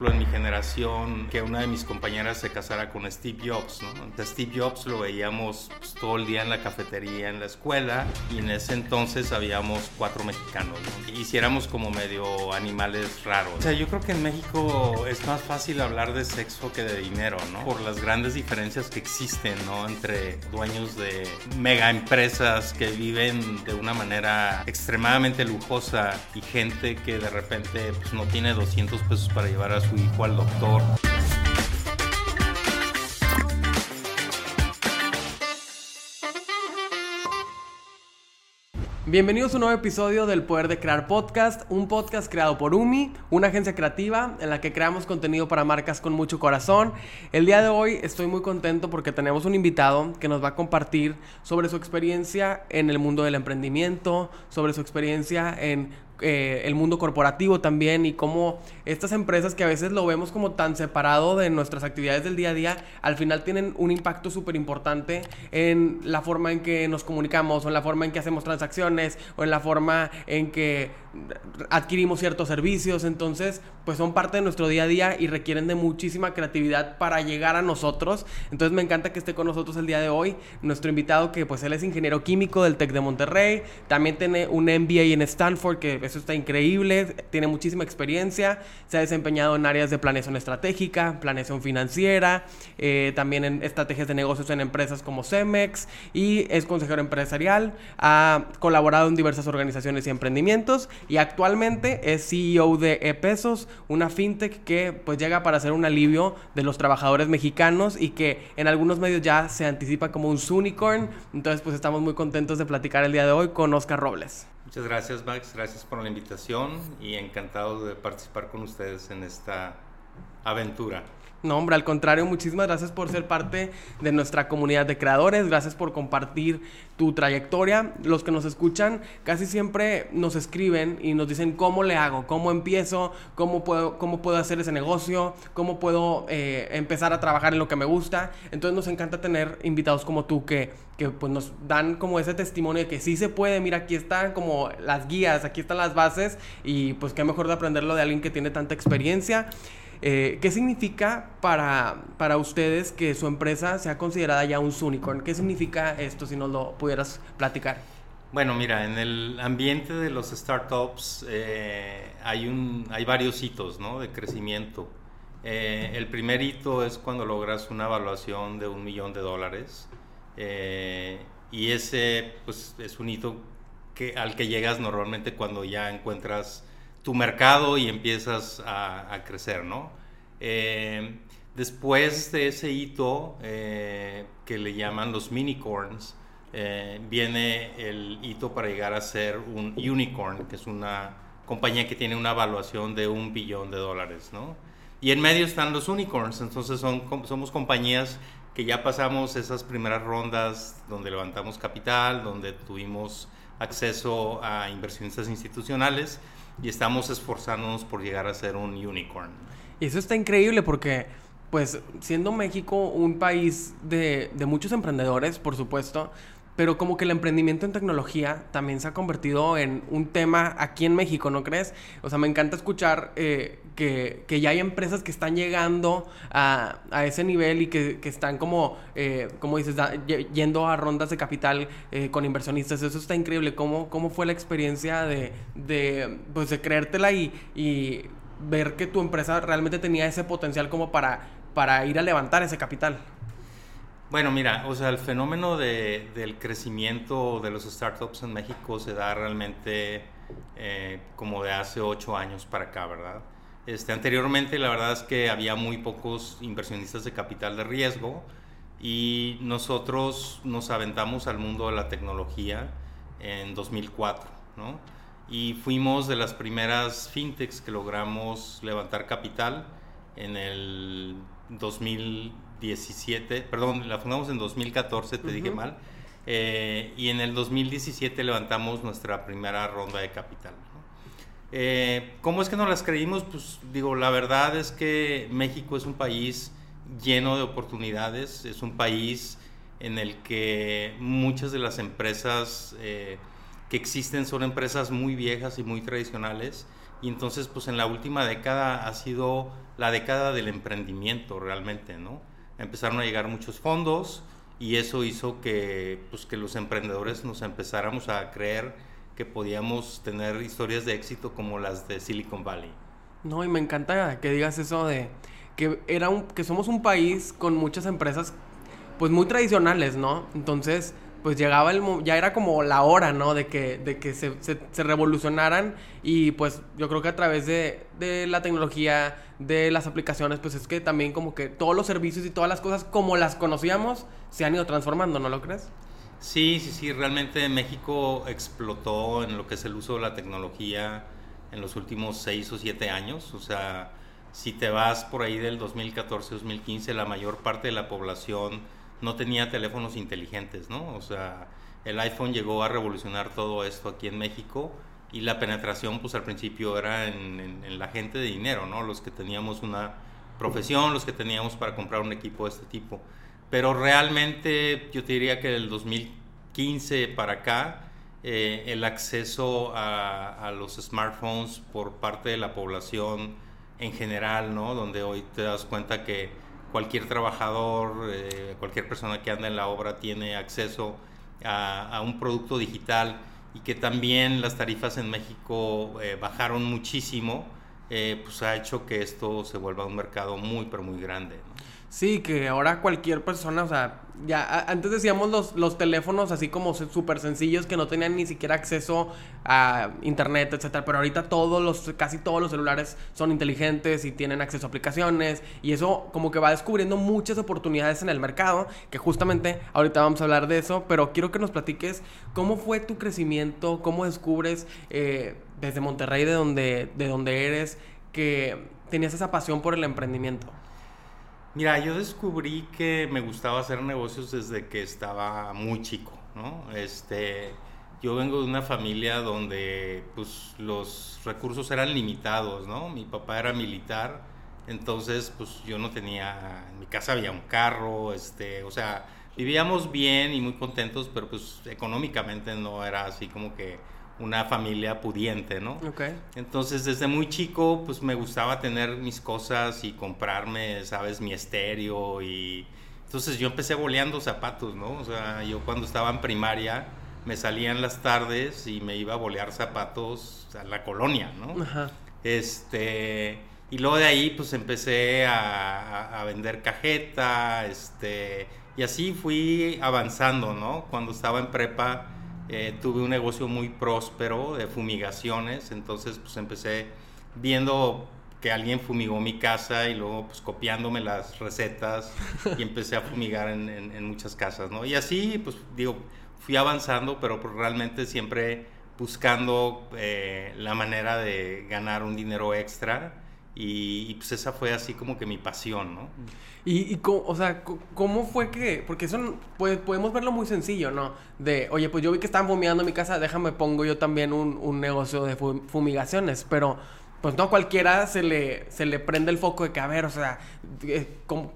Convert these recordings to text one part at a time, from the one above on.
en mi generación que una de mis compañeras se casara con Steve Jobs, ¿no? Steve Jobs lo veíamos pues, todo el día en la cafetería, en la escuela, y en ese entonces habíamos cuatro mexicanos, ¿no? Hiciéramos como medio animales raros. O sea, yo creo que en México es más fácil hablar de sexo que de dinero, ¿no? Por las grandes diferencias que existen, ¿no? Entre dueños de mega empresas que viven de una manera extremadamente lujosa y gente que de repente pues, no tiene 200 pesos para llevar a su hijo al doctor. Bienvenidos a un nuevo episodio del Poder de Crear Podcast, un podcast creado por UMI, una agencia creativa en la que creamos contenido para marcas con mucho corazón. El día de hoy estoy muy contento porque tenemos un invitado que nos va a compartir sobre su experiencia en el mundo del emprendimiento, sobre su experiencia en eh, el mundo corporativo también y cómo estas empresas que a veces lo vemos como tan separado de nuestras actividades del día a día, al final tienen un impacto súper importante en la forma en que nos comunicamos o en la forma en que hacemos transacciones o en la forma en que adquirimos ciertos servicios. Entonces, pues son parte de nuestro día a día y requieren de muchísima creatividad para llegar a nosotros. Entonces me encanta que esté con nosotros el día de hoy. Nuestro invitado que pues él es ingeniero químico del TEC de Monterrey, también tiene un MBA en Stanford que eso está increíble, tiene muchísima experiencia, se ha desempeñado en áreas de planeación estratégica, planeación financiera, eh, también en estrategias de negocios en empresas como Cemex y es consejero empresarial, ha colaborado en diversas organizaciones y emprendimientos y actualmente es CEO de ePesos, una fintech que pues llega para ser un alivio de los trabajadores mexicanos y que en algunos medios ya se anticipa como un unicorn, entonces pues estamos muy contentos de platicar el día de hoy con Oscar Robles. Muchas gracias Max, gracias por la invitación y encantado de participar con ustedes en esta aventura. No, hombre, al contrario, muchísimas gracias por ser parte de nuestra comunidad de creadores, gracias por compartir tu trayectoria. Los que nos escuchan casi siempre nos escriben y nos dicen cómo le hago, cómo empiezo, cómo puedo, cómo puedo hacer ese negocio, cómo puedo eh, empezar a trabajar en lo que me gusta. Entonces nos encanta tener invitados como tú que, que pues nos dan como ese testimonio de que sí se puede, mira, aquí están como las guías, aquí están las bases y pues qué mejor de aprenderlo de alguien que tiene tanta experiencia. Eh, ¿Qué significa para, para ustedes que su empresa sea considerada ya un unicorn? ¿Qué significa esto si nos lo pudieras platicar? Bueno, mira, en el ambiente de los startups eh, hay, un, hay varios hitos ¿no? de crecimiento. Eh, el primer hito es cuando logras una evaluación de un millón de dólares y ese pues, es un hito al que llegas normalmente cuando ya encuentras tu mercado y empiezas a, crecer, ¿no? Eh, después de ese hito eh, que le llaman los minicorns, eh, viene el hito para llegar a ser un unicorn, que es una compañía que tiene una evaluación de un billón de dólares, ¿no? Y en medio están los unicorns, entonces son, somos compañías que ya pasamos esas primeras rondas donde levantamos capital, donde tuvimos acceso a inversionistas institucionales y estamos esforzándonos por llegar a ser un unicorn. Y eso está increíble porque, pues, siendo México un país de, de muchos emprendedores, por supuesto, pero como que el emprendimiento en tecnología también se ha convertido en un tema aquí en México, ¿no crees? O sea, me encanta escuchar eh, que, que, ya hay empresas que están llegando a, a ese nivel y que, que están como, eh, como dices, yendo a rondas de capital eh, con inversionistas. Eso está increíble. ¿Cómo, cómo fue la experiencia de, de, pues, de creértela y, y ver que tu empresa realmente tenía ese potencial como para, para ir a levantar ese capital? Bueno, mira, o sea, el fenómeno de, del crecimiento de los startups en México se da realmente eh, como de hace ocho años para acá, ¿verdad? Este, anteriormente la verdad es que había muy pocos inversionistas de capital de riesgo y nosotros nos aventamos al mundo de la tecnología en 2004, ¿no? Y fuimos de las primeras fintechs que logramos levantar capital en el 2000 17, perdón, la fundamos en 2014, te dije mal, eh, y en el 2017 levantamos nuestra primera ronda de capital. Eh, ¿Cómo es que no las creímos? Pues digo, la verdad es que México es un país lleno de oportunidades, es un país en el que muchas de las empresas eh, que existen son empresas muy viejas y muy tradicionales Y entonces, pues en la última década ha sido la década del emprendimiento realmente, ¿no? Empezaron a llegar muchos fondos y eso hizo que, pues, que los emprendedores nos empezáramos a creer que podíamos tener historias de éxito como las de Silicon Valley. No, y me encanta que digas eso de que era un, que somos un país con muchas empresas pues muy tradicionales, ¿no? Entonces, pues llegaba el ya era como la hora, ¿no? De que, de que se, se, revolucionaran y pues yo creo que a través de, de, la tecnología, de las aplicaciones, pues es que también como que todos los servicios y todas las cosas como las conocíamos se han ido transformando, ¿no lo crees? Sí, sí, sí, realmente México explotó en lo que es el uso de la tecnología en los últimos seis o siete años, o sea, si te vas por ahí del 2014-2015, la mayor parte de la población no tenía teléfonos inteligentes, ¿no? O sea, el iPhone llegó a revolucionar todo esto aquí en México y la penetración, pues al principio era en, la gente de dinero, ¿no? Los que teníamos una profesión, los que teníamos para comprar un equipo de este tipo. Pero realmente yo te diría que del 2015 para acá, eh, el acceso a, los smartphones por parte de la población en general, ¿no? Donde hoy te das cuenta que cualquier trabajador, eh, cualquier persona que anda en la obra tiene acceso a, un producto digital y que también las tarifas en México eh, bajaron muchísimo, pues ha hecho que esto se vuelva un mercado muy, pero muy grande. Sí, que ahora cualquier persona, o sea, ya antes decíamos los, los teléfonos así como súper sencillos que no tenían ni siquiera acceso a internet, etcétera, pero ahorita todos los, casi todos los celulares son inteligentes y tienen acceso a aplicaciones y eso como que va descubriendo muchas oportunidades en el mercado, que justamente ahorita vamos a hablar de eso, pero quiero que nos platiques cómo fue tu crecimiento, cómo descubres eh, desde Monterrey, de donde, de donde eres, que tenías esa pasión por el emprendimiento. Mira, yo descubrí que me gustaba hacer negocios desde que estaba muy chico, ¿no? Este, yo vengo de una familia donde pues, los recursos eran limitados, ¿no? Mi papá era militar, entonces pues yo no tenía, en mi casa había un carro, este, o sea, vivíamos bien y muy contentos, pero pues económicamente no era así como que una familia pudiente, ¿no? Okay. Entonces, desde muy chico, pues me gustaba tener mis cosas y comprarme, ¿sabes? Mi estéreo y... Entonces yo empecé boleando zapatos, ¿no? O sea, yo cuando estaba en primaria me salía en las tardes y me iba a bolear zapatos a la colonia, ¿no? Ajá. Este... Y luego de ahí, pues empecé a, a vender cajeta, este... Y así fui avanzando, ¿no? Cuando estaba en prepa eh, tuve un negocio muy próspero de fumigaciones, entonces pues empecé viendo que alguien fumigó mi casa y luego pues copiándome las recetas y empecé a fumigar en, muchas casas, ¿no? Y así pues digo, fui avanzando, pero pues, realmente siempre buscando eh, la manera de ganar un dinero extra y, pues esa fue así como que mi pasión, ¿no? Y, o sea, ¿cómo fue que...? Porque eso pues, podemos verlo muy sencillo, ¿no? De, oye, pues yo vi que estaban fumiando mi casa, déjame pongo yo también un, negocio de fumigaciones, pero pues no a cualquiera se le, se le prende el foco de que, a ver, o sea,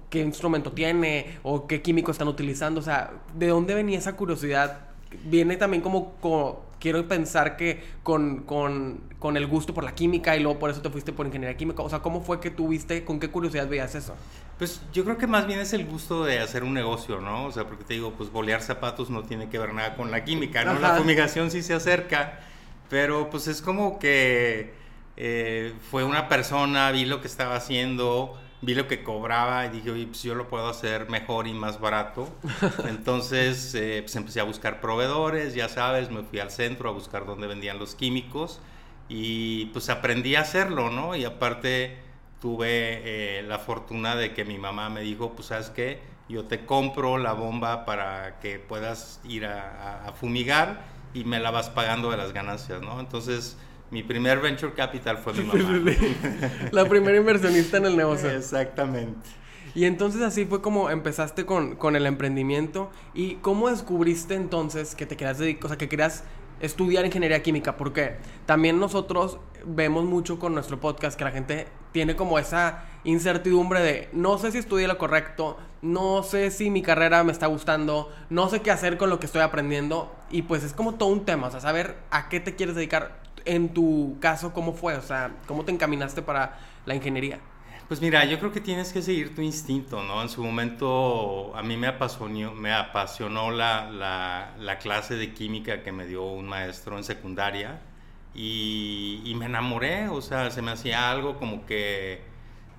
qué instrumento tiene o qué químico están utilizando, o sea, ¿de dónde venía esa curiosidad? Viene también como, como quiero pensar que con, con, con, el gusto por la química y luego por eso te fuiste por ingeniería química. O sea, ¿cómo fue que tú viste, con qué curiosidad veías eso? Pues yo creo que más bien es el gusto de hacer un negocio, ¿no? O sea, porque te digo, pues bolear zapatos no tiene que ver nada con la química, ¿no? La fumigación sí se acerca, pero pues es como que eh, fue una persona, vi lo que estaba haciendo vi lo que cobraba y dije, oye, pues yo lo puedo hacer mejor y más barato. Entonces, eh, pues empecé a buscar proveedores, ya sabes, me fui al centro a buscar dónde vendían los químicos y pues aprendí a hacerlo, ¿no? Y aparte tuve eh, la fortuna de que mi mamá me dijo, pues sabes qué, yo te compro la bomba para que puedas ir a, a fumigar y me la vas pagando de las ganancias, ¿no? Entonces, mi primer venture capital fue mi mamá. La primera inversionista en el negocio. Exactamente. Y entonces así fue como empezaste con, con, el emprendimiento. ¿Y cómo descubriste entonces que te querías dedicar, o sea, que querías estudiar ingeniería química? Porque también nosotros vemos mucho con nuestro podcast que la gente tiene como esa incertidumbre de no sé si estudié lo correcto, no sé si mi carrera me está gustando, no sé qué hacer con lo que estoy aprendiendo. Y pues es como todo un tema, o sea, saber a qué te quieres dedicar en tu caso, ¿cómo fue? O sea, ¿cómo te encaminaste para la ingeniería? Pues mira, yo creo que tienes que seguir tu instinto, ¿no? En su momento a mí me apasionó, me apasionó la, la, la clase de química que me dio un maestro en secundaria y, me enamoré, o sea, se me hacía algo como que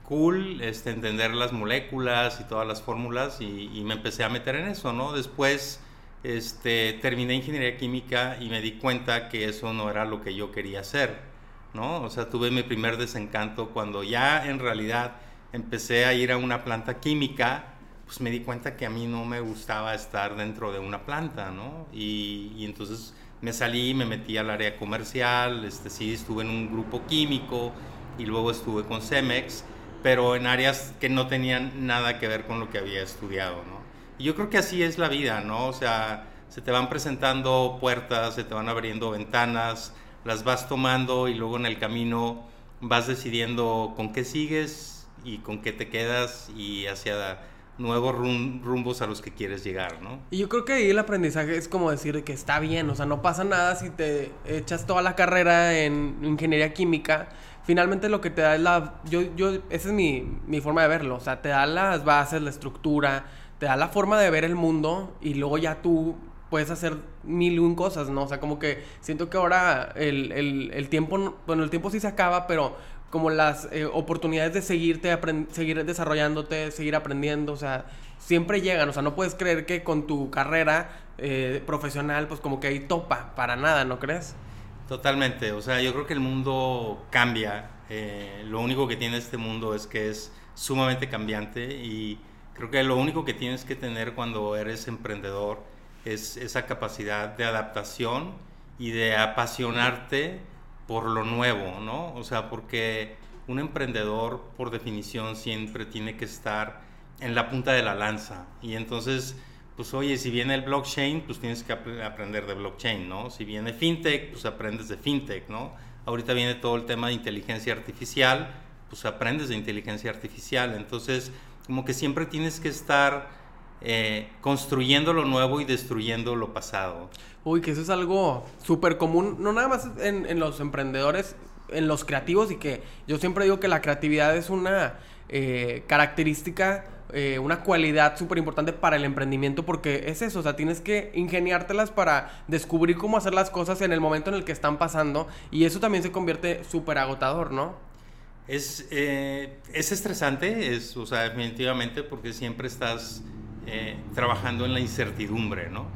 cool este, entender las moléculas y todas las fórmulas y me empecé a meter en eso, ¿no? Después este, terminé ingeniería química y me di cuenta que eso no era lo que yo quería hacer ¿no? O sea, tuve mi primer desencanto cuando ya en realidad empecé a ir a una planta química, pues me di cuenta que a mí no me gustaba estar dentro de una planta, ¿no? Y, entonces me salí, me metí al área comercial, este, sí, estuve en un grupo químico y luego estuve con Cemex, pero en áreas que no tenían nada que ver con lo que había estudiado, ¿no? Yo creo que así es la vida, ¿no? O sea, se te van presentando puertas, se te van abriendo ventanas, las vas tomando y luego en el camino vas decidiendo con qué sigues y con qué te quedas y hacia nuevos rumbos a los que quieres llegar, ¿no? Y yo creo que ahí el aprendizaje es como decir que está bien, o sea, no pasa nada si te echas toda la carrera en ingeniería química. Finalmente lo que te da es la... Yo, yo, esa es mi, mi forma de verlo, o sea, te da las bases, la estructura, te da la forma de ver el mundo y luego ya tú puedes hacer mil y un cosas, ¿no? O sea, como que siento que ahora el, el, el tiempo, bueno, el tiempo sí se acaba, pero como las eh, oportunidades de seguirte, seguir desarrollándote, seguir aprendiendo, o sea, siempre llegan, o sea, no puedes creer que con tu carrera eh, profesional, pues como que ahí topa, para nada, ¿no crees? Totalmente, o sea, yo creo que el mundo cambia, eh, lo único que tiene este mundo es que es sumamente cambiante y creo que lo único que tienes que tener cuando eres emprendedor es esa capacidad de adaptación y de apasionarte por lo nuevo, ¿no? O sea, porque un emprendedor, por definición, siempre tiene que estar en la punta de la lanza. Y entonces, pues oye, si viene el blockchain, pues tienes que aprender de blockchain, ¿no? Si viene fintech, pues aprendes de fintech, ¿no? Ahorita viene todo el tema de inteligencia artificial, pues aprendes de inteligencia artificial. Entonces, como que siempre tienes que estar eh, construyendo lo nuevo y destruyendo lo pasado. Uy, que eso es algo súper común, no nada más en, los emprendedores, en los creativos y que yo siempre digo que la creatividad es una eh, característica, eh, una cualidad súper importante para el emprendimiento porque es eso, o sea, tienes que ingeniártelas para descubrir cómo hacer las cosas en el momento en el que están pasando y eso también se convierte súper agotador, ¿no? Es, es estresante, es, o sea, definitivamente porque siempre estás eh, trabajando en la incertidumbre, ¿no?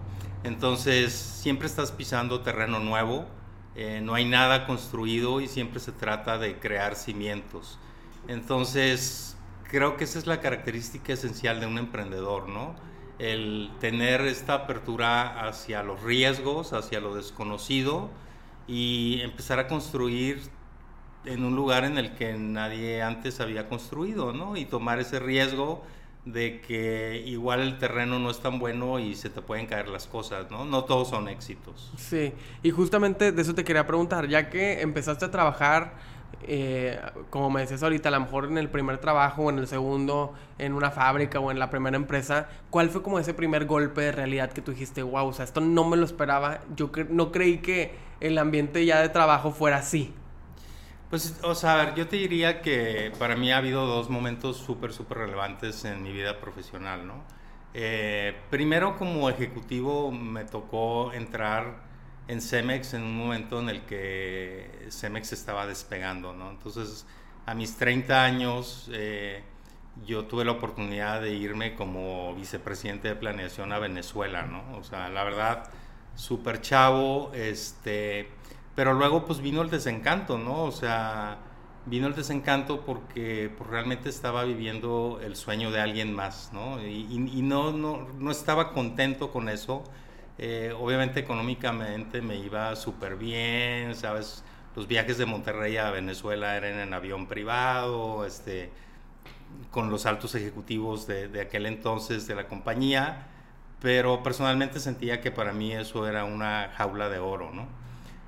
Entonces siempre estás pisando terreno nuevo, eh, no hay nada construido y siempre se trata de crear cimientos. Entonces creo que esa es la característica esencial de un emprendedor, ¿no? El tener esta apertura hacia los riesgos, hacia lo desconocido y empezar a construir en un lugar en el que nadie antes había construido, ¿no? Y tomar ese riesgo de que igual el terreno no es tan bueno y se te pueden caer las cosas, ¿no? No todos son éxitos. Sí, y justamente de eso te quería preguntar, ya que empezaste a trabajar, eh, como me decías ahorita, a lo mejor en el primer trabajo o en el segundo, en una fábrica o en la primera empresa, ¿cuál fue como ese primer golpe de realidad que tú dijiste, wow, o sea, esto no me lo esperaba, yo no creí que el ambiente ya de trabajo fuera así? Pues, o sea, yo te diría que para mí ha habido dos momentos súper, súper relevantes en mi vida profesional, ¿no? Eh, primero, como ejecutivo, me tocó entrar en Cemex en un momento en el que Cemex estaba despegando, ¿no? Entonces, a mis 30 años, eh, yo tuve la oportunidad de irme como vicepresidente de planeación a Venezuela, ¿no? O sea, la verdad, súper chavo, este pero luego pues vino el desencanto, ¿no? O sea, vino el desencanto porque pues, realmente estaba viviendo el sueño de alguien más, ¿no? Y, no, no, no, estaba contento con eso. Eh, obviamente económicamente me iba súper bien, ¿sabes? Los viajes de Monterrey a Venezuela eran en avión privado, este, con los altos ejecutivos de, de aquel entonces de la compañía, pero personalmente sentía que para mí eso era una jaula de oro, ¿no?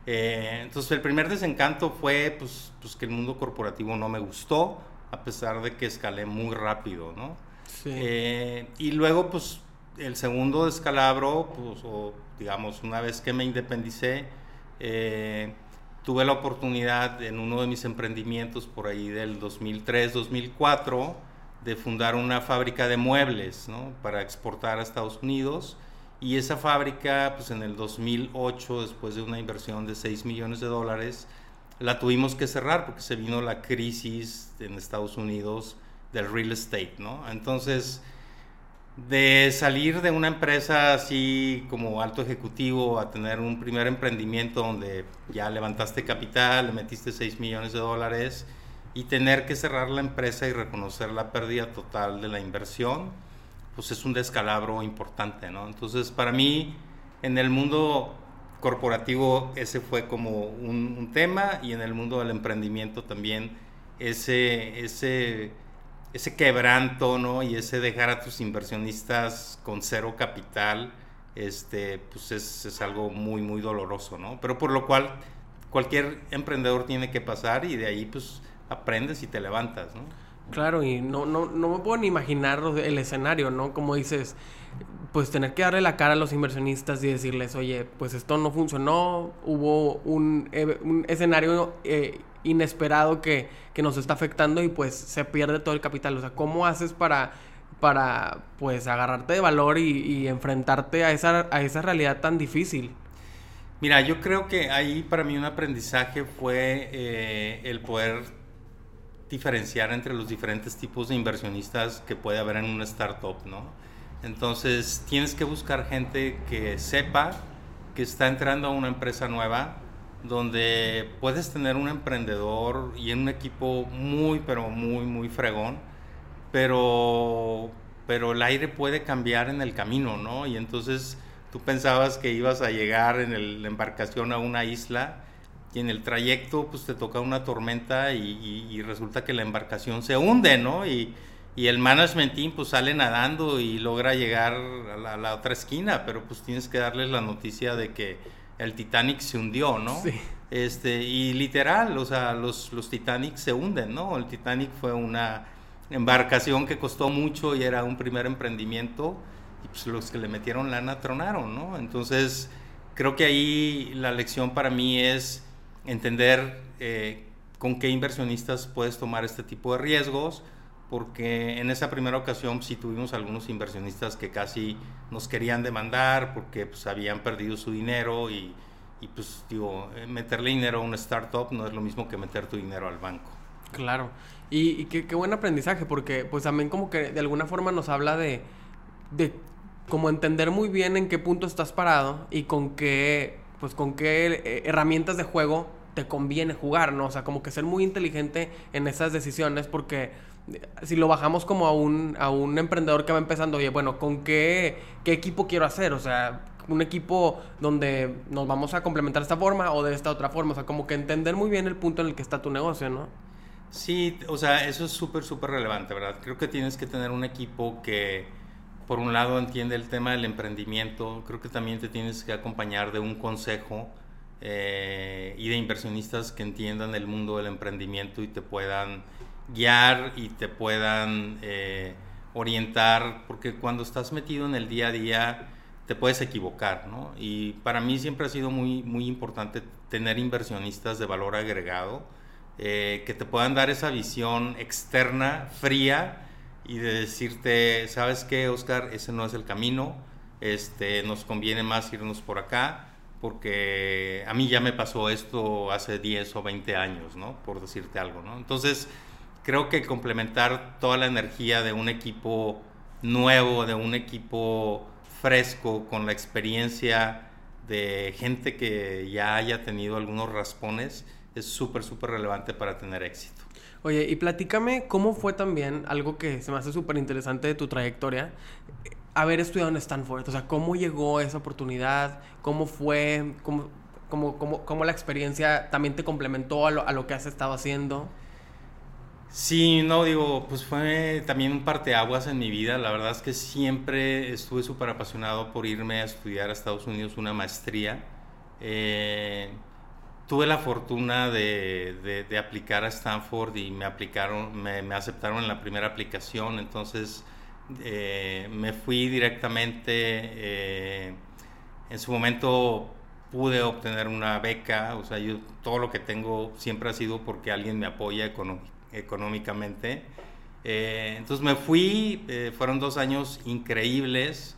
Eh, entonces el primer desencanto fue pues, pues, que el mundo corporativo no me gustó, a pesar de que escalé muy rápido, ¿no? Sí. Eh, y luego pues el segundo descalabro, pues, o digamos una vez que me independicé, eh, tuve la oportunidad en uno de mis emprendimientos por ahí del 2003-2004 de fundar una fábrica de muebles ¿no? para exportar a Estados Unidos. Y esa fábrica, pues en el 2008, después de una inversión de 6 millones de dólares, la tuvimos que cerrar porque se vino la crisis en Estados Unidos del real estate, ¿no? Entonces, de salir de una empresa así como alto ejecutivo a tener un primer emprendimiento donde ya levantaste capital, le metiste 6 millones de dólares y tener que cerrar la empresa y reconocer la pérdida total de la inversión, pues es un descalabro importante, ¿no? Entonces, para mí, en el mundo corporativo ese fue como un, tema y en el mundo del emprendimiento también ese, ese, ese quebranto, ¿no? Y ese dejar a tus inversionistas con cero capital, este, pues es, es algo muy, muy doloroso, ¿no? Pero por lo cual cualquier emprendedor tiene que pasar y de ahí, pues, aprendes y te levantas, ¿no? Claro, y no, no, no me puedo ni imaginar el escenario, ¿no? Como dices, pues tener que darle la cara a los inversionistas y decirles, oye, pues esto no funcionó, hubo un, un escenario eh, inesperado que, que, nos está afectando y pues se pierde todo el capital. O sea, ¿cómo haces para, para pues agarrarte de valor y, enfrentarte a esa, a esa realidad tan difícil? Mira, yo creo que ahí para mí un aprendizaje fue eh, el poder diferenciar entre los diferentes tipos de inversionistas que puede haber en una startup, ¿no? Entonces tienes que buscar gente que sepa que está entrando a una empresa nueva, donde puedes tener un emprendedor y un equipo muy, pero muy, muy fregón, pero, pero el aire puede cambiar en el camino, ¿no? Y entonces tú pensabas que ibas a llegar en la embarcación a una isla y en el trayecto pues te toca una tormenta y, resulta que la embarcación se hunde, ¿no? Y, el management team pues sale nadando y logra llegar a la, otra esquina, pero pues tienes que darles la noticia de que el Titanic se hundió, ¿no? Sí. Este, y literal, o sea, los, los Titanic se hunden, ¿no? El Titanic fue una embarcación que costó mucho y era un primer emprendimiento y pues los que le metieron lana tronaron, ¿no? Entonces, creo que ahí la lección para mí es entender eh, con qué inversionistas puedes tomar este tipo de riesgos, porque en esa primera ocasión sí tuvimos algunos inversionistas que casi nos querían demandar porque pues, habían perdido su dinero y, y pues digo, eh, meterle dinero a una startup no es lo mismo que meter tu dinero al banco. Claro, y, qué, buen aprendizaje, porque pues también como que de alguna forma nos habla de, de como entender muy bien en qué punto estás parado y con qué, pues con qué eh, herramientas de juego te conviene jugar, ¿no? O sea, como que ser muy inteligente en esas decisiones porque si lo bajamos como a un, a un emprendedor que va empezando, oye, bueno, ¿con qué, qué equipo quiero hacer? O sea, un equipo donde nos vamos a complementar de esta forma o de esta otra forma. O sea, como que entender muy bien el punto en el que está tu negocio, ¿no? Sí, o sea, eso es súper, súper relevante, ¿verdad? Creo que tienes que tener un equipo que, por un lado, entiende el tema del emprendimiento. Creo que también te tienes que acompañar de un consejo eh, y de inversionistas que entiendan el mundo del emprendimiento y te puedan guiar y te puedan eh, orientar, porque cuando estás metido en el día a día te puedes equivocar, ¿no? Y para mí siempre ha sido muy, muy importante tener inversionistas de valor agregado eh, que te puedan dar esa visión externa, fría, y de decirte, ¿sabes qué, Oscar? Ese no es el camino, este, nos conviene más irnos por acá porque a mí ya me pasó esto hace 10 o 20 años, ¿no? Por decirte algo, ¿no? Entonces, creo que complementar toda la energía de un equipo nuevo, de un equipo fresco, con la experiencia de gente que ya haya tenido algunos raspones, es súper, súper relevante para tener éxito. Oye, y platícame cómo fue también algo que se me hace súper interesante de tu trayectoria, haber estudiado en Stanford? O sea, ¿cómo llegó esa oportunidad? ¿Cómo fue? ¿Cómo, cómo, cómo, cómo la experiencia también te complementó a lo, a lo, que has estado haciendo? Sí, no, digo, pues fue también un parteaguas en mi vida. La verdad es que siempre estuve súper apasionado por irme a estudiar a Estados Unidos una maestría. Eh, tuve la fortuna de, de, de, aplicar a Stanford y me aplicaron, me, me aceptaron en la primera aplicación, entonces eh, me fui directamente, eh, en su momento pude obtener una beca, o sea, yo todo lo que tengo siempre ha sido porque alguien me apoya económicamente. Eh, entonces me fui, fueron dos años increíbles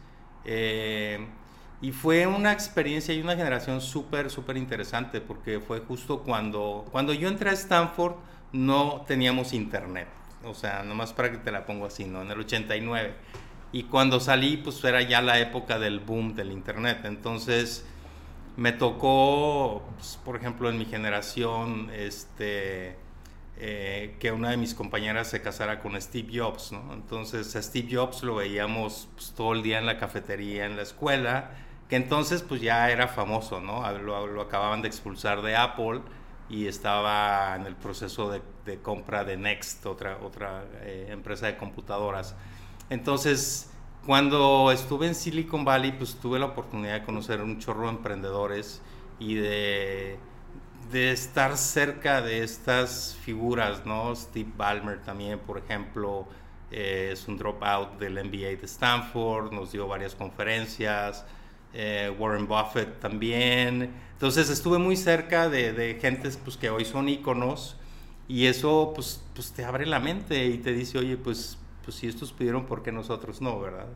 y fue una experiencia y una generación súper, súper interesante porque fue justo cuando, cuando yo entré a Stanford no teníamos internet, o sea, nomás para que te la pongo así, ¿no? En el 89. Y cuando salí, pues era ya la época del boom del internet, entonces me tocó, pues, por ejemplo, en mi generación, este eh, que una de mis compañeras se casara con Steve Jobs, ¿no? Entonces a Steve Jobs lo veíamos pues, todo el día en la cafetería, en la escuela, que entonces pues ya era famoso, ¿no? Lo, acababan de expulsar de Apple y estaba en el proceso de, compra de Next, otra, otra eh, empresa de computadoras. Entonces, cuando estuve en Silicon Valley, pues tuve la oportunidad de conocer un chorro de emprendedores y de de estar cerca de estas figuras, ¿no? Steve Ballmer también, por ejemplo, eh, es un dropout del MBA de Stanford, nos dio varias conferencias, eh, Warren Buffett también. Entonces estuve muy cerca de, de gentes pues, que hoy son íconos y eso pues, pues te abre la mente y te dice, oye, pues, pues si estos pudieron, ¿por qué nosotros no, verdad?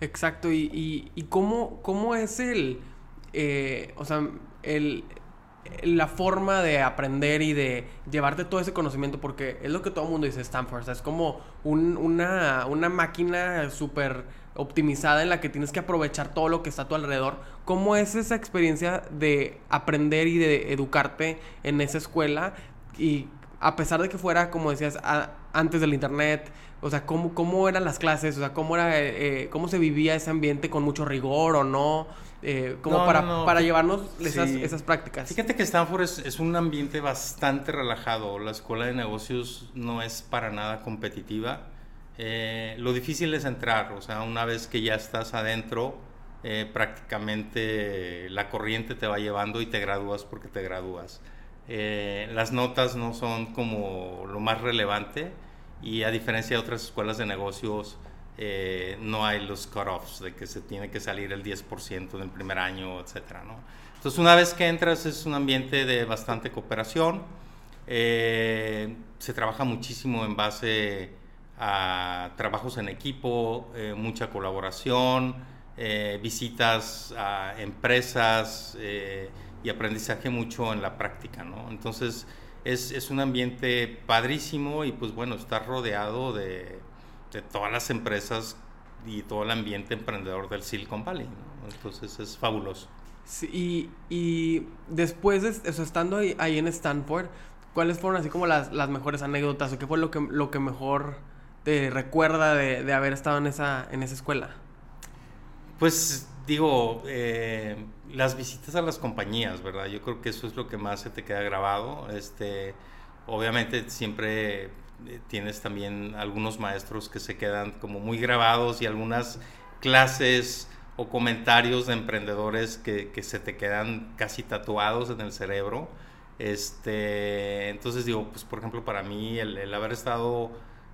Exacto, y, y, cómo, cómo es el, eh, o sea, el, la forma de aprender y de llevarte todo ese conocimiento, porque es lo que todo el mundo dice Stanford, o sea, es como una, una máquina súper optimizada en la que tienes que aprovechar todo lo que está a tu alrededor. ¿Cómo es esa experiencia de aprender y de educarte en esa escuela? Y a pesar de que fuera, como decías, antes del internet, o sea, ¿cómo, cómo eran las clases, o sea, cómo, era, eh, eh, cómo se vivía ese ambiente con mucho rigor o no. Eh, como para, para llevarnos esas, esas, prácticas. Fíjate que Stanford es, es, un ambiente bastante relajado. La escuela de negocios no es para nada competitiva. Eh, lo difícil es entrar, o sea, una vez que ya estás adentro, eh, prácticamente la corriente te va llevando y te gradúas porque te gradúas. las notas no son como lo más relevante y a diferencia de otras escuelas de negocios, eh, no hay los cut-offs de que se tiene que salir el 10% en el primer año, etcétera, ¿no? Entonces, una vez que entras es un ambiente de bastante cooperación, eh, se trabaja muchísimo en base a trabajos en equipo, eh, mucha colaboración, visitas a empresas y aprendizaje mucho en la práctica, ¿no? Entonces, es, es un ambiente padrísimo y pues bueno, estar rodeado de de todas las empresas y todo el ambiente emprendedor del Silicon Valley. Entonces es fabuloso. Sí, y, después, de, eso, estando ahí, en Stanford, ¿cuáles fueron así como las, las, mejores anécdotas o qué fue lo que, lo que mejor recuerda de, haber estado en esa, en esa escuela? Pues digo, eh, las visitas a las compañías, ¿verdad? Yo creo que eso es lo que más se te queda grabado. Este, obviamente siempre eh, tienes también algunos maestros que se quedan como muy grabados y algunas clases o comentarios de emprendedores que, se te quedan casi tatuados en el cerebro. Este, entonces digo, pues por ejemplo para mí el haber estado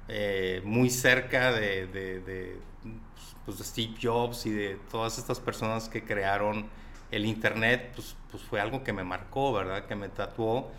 eh, muy cerca de, de, de, pues, de, Steve Jobs y de todas estas personas que crearon el Internet, pues, pues fue algo que me marcó, ¿verdad? Que me tatuó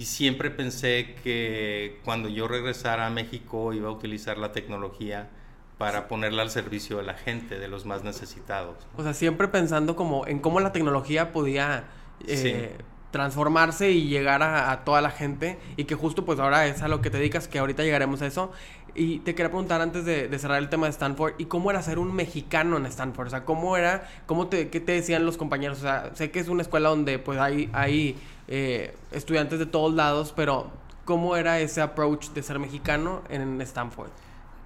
y siempre pensé que cuando yo regresara a México iba a utilizar la tecnología para ponerla al servicio de la gente, de los más necesitados. O sea, siempre pensando como en cómo la tecnología podía eh, transformarse y llegar a, toda la gente y que justo pues ahora es a lo que te dedicas, que ahorita llegaremos a eso. Y te quería preguntar antes de, cerrar el tema de Stanford, ¿y cómo era ser un mexicano en Stanford? O sea, ¿cómo era, cómo te, qué te decían los compañeros? O sea, sé que es una escuela donde pues hay, hay eh, estudiantes de todos lados, pero ¿cómo era ese approach de ser mexicano en Stanford?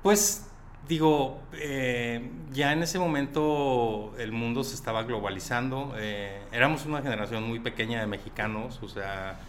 Pues digo, eh, ya en ese momento el mundo se estaba globalizando. Eh, éramos una generación muy pequeña de mexicanos, o sea,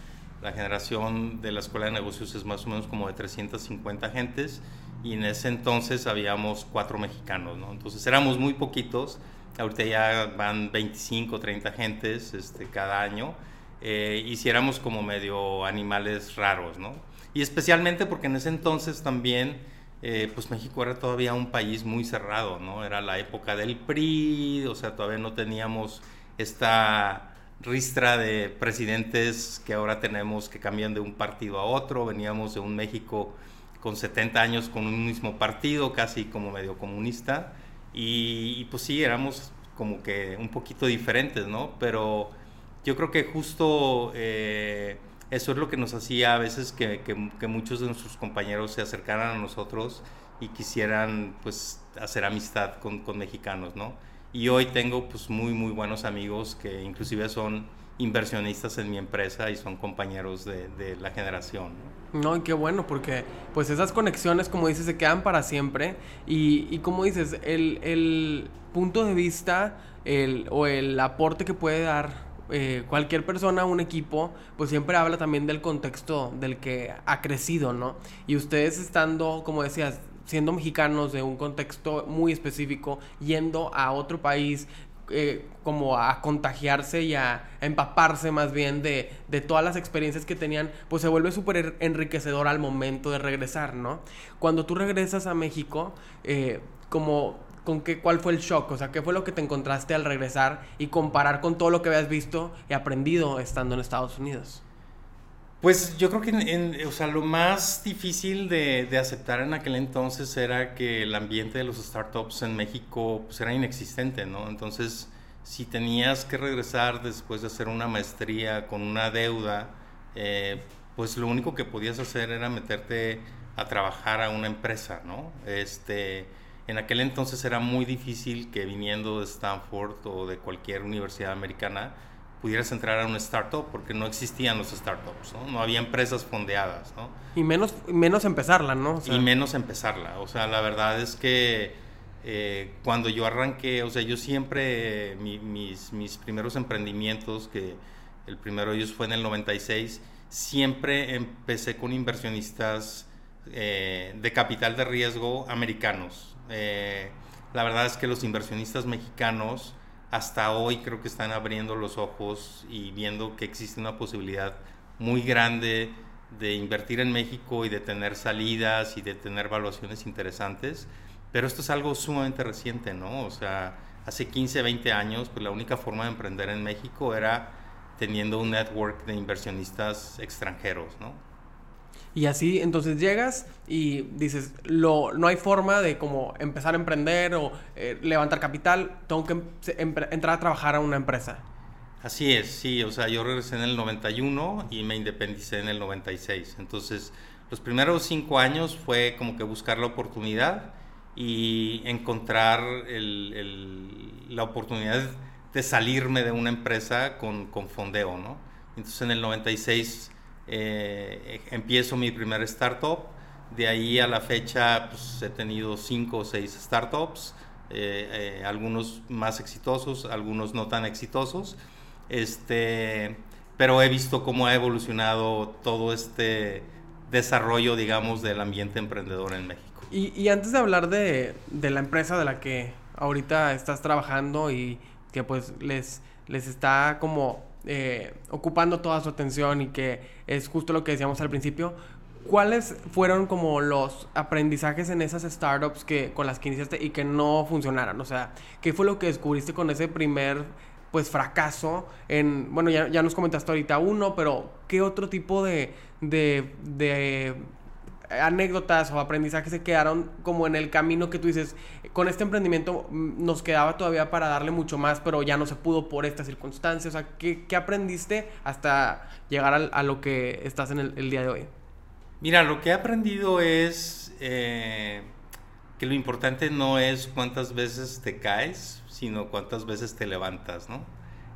la generación de la Escuela de Negocios es más o menos como de 350 gentes y en ese entonces habíamos cuatro mexicanos, ¿no? Entonces éramos muy poquitos. Ahorita ya van 25, 30 gentes este, cada año eh, hiciéramos como medio animales raros, ¿no? Y especialmente porque en ese entonces también, eh, pues México era todavía un país muy cerrado, ¿no? Era la época del PRI, o sea, todavía no teníamos esta ristra de presidentes que ahora tenemos que cambian de un partido a otro. Veníamos de un México con 70 años con un mismo partido, casi como medio comunista. Y, pues sí, éramos como que un poquito diferentes, ¿no? Pero yo creo que justo eh, eso es lo que nos hacía a veces que, que, muchos de nuestros compañeros se acercaran a nosotros y quisieran pues hacer amistad con, con mexicanos, ¿no? Y hoy tengo pues muy, muy buenos amigos que inclusive son inversionistas en mi empresa y son compañeros de, de la generación. ¿no? y qué bueno, porque pues esas conexiones, como dices, se quedan para siempre. Y, y como dices, el, el punto de vista el, o el aporte que puede dar eh, cualquier persona, un equipo, pues siempre habla también del contexto del que ha crecido, ¿no? Y ustedes estando, como decías, siendo mexicanos de un contexto muy específico, yendo a otro país, eh, como a contagiarse y a, empaparse más bien de, de, todas las experiencias que tenían, pues se vuelve súper enriquecedor al momento de regresar, ¿no? Cuando tú regresas a México, eh, como con qué, cuál fue el shock, o sea, qué fue lo que te encontraste al regresar y comparar con todo lo que habías visto y aprendido estando en Estados Unidos. Pues yo creo que o sea, lo más difícil de, de, aceptar en aquel entonces era que el ambiente de los startups en México pues, era inexistente, ¿no? Entonces, si tenías que regresar después de hacer una maestría con una deuda, eh, pues lo único que podías hacer era meterte a trabajar a una empresa, ¿no? Este, en aquel entonces era muy difícil que viniendo de Stanford o de cualquier universidad americana, pudieras entrar a una startup porque no existían los startups, ¿no? No había empresas fondeadas, ¿no? Y menos, menos empezarla, ¿no? Y menos empezarla. O sea, la verdad es que eh, cuando yo arranqué, o sea, yo siempre, mis, mis primeros emprendimientos, que el primero de ellos fue en el 96, siempre empecé con inversionistas eh, de capital de riesgo americanos. Eh, la verdad es que los inversionistas mexicanos hasta hoy creo que están abriendo los ojos y viendo que existe una posibilidad muy grande de invertir en México y de tener salidas y de tener valuaciones interesantes. Pero esto es algo sumamente reciente, ¿no? O sea, hace 15, 20 años, pues la única forma de emprender en México era teniendo un network de inversionistas extranjeros, ¿no? Y así, entonces llegas y dices, lo, no hay forma de como empezar a emprender o eh, levantar capital, tengo que entrar a trabajar a una empresa. Así es, sí, o sea, yo regresé en el 91 y me independicé en el 96. Entonces, los primeros cinco años fue como que buscar la oportunidad y encontrar la oportunidad de salirme de una empresa con, con fondeo, ¿no? Entonces, en el 96 eh, empiezo mi primer startup. De ahí a la fecha pues, he tenido cinco o seis startups, eh, eh, algunos más exitosos, algunos no tan exitosos. Este, pero he visto cómo ha evolucionado todo este desarrollo, digamos, del ambiente emprendedor en México. Y, antes de hablar de, de, la empresa de la que ahorita estás trabajando y que pues les, les está como eh, ocupando toda su atención y que es justo lo que decíamos al principio. ¿Cuáles fueron como los aprendizajes en esas startups que, con las que iniciaste y que no funcionaron? O sea, ¿qué fue lo que descubriste con ese primer pues fracaso en, bueno, ya, ya nos comentaste ahorita uno, pero ¿qué otro tipo de, de, de anécdotas o aprendizajes se quedaron como en el camino que tú dices, con este emprendimiento mm, nos quedaba todavía para darle mucho más, pero ya no se pudo por estas circunstancias? O sea, ¿qué, qué aprendiste hasta llegar a, lo que estás en el, día de hoy? Mira, lo que he aprendido es eh, que lo importante no es cuántas veces te caes, sino cuántas veces te levantas, ¿no?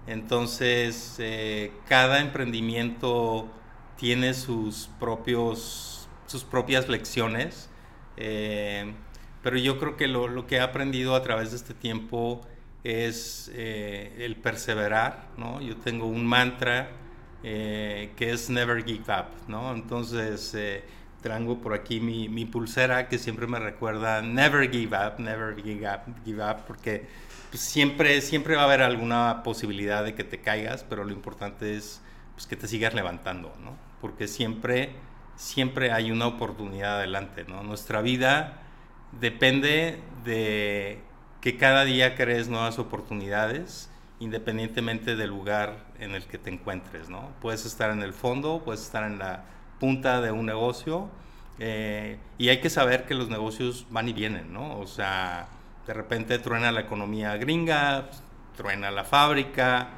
Entonces, eh, cada emprendimiento tiene sus propios sus propias lecciones. Eh, pero yo creo que lo, lo, que he aprendido a través de este tiempo es eh, el perseverar, ¿no? Yo tengo un mantra eh, que es never give up, ¿no? Entonces, traigo por aquí mi, mi, pulsera que siempre me recuerda never give up, never give up, give up porque pues, siempre, siempre va a haber alguna posibilidad de que te caigas, pero lo importante es pues, que te sigas levantando, ¿no? Porque siempre siempre hay una oportunidad adelante, ¿no? Nuestra vida depende de que cada día crees nuevas oportunidades independientemente del lugar en el que te encuentres, ¿no? Puedes estar en el fondo, puedes estar en la punta de un negocio eh, y hay que saber que los negocios van y vienen, ¿no? O sea, de repente truena la economía gringa, pues, truena la fábrica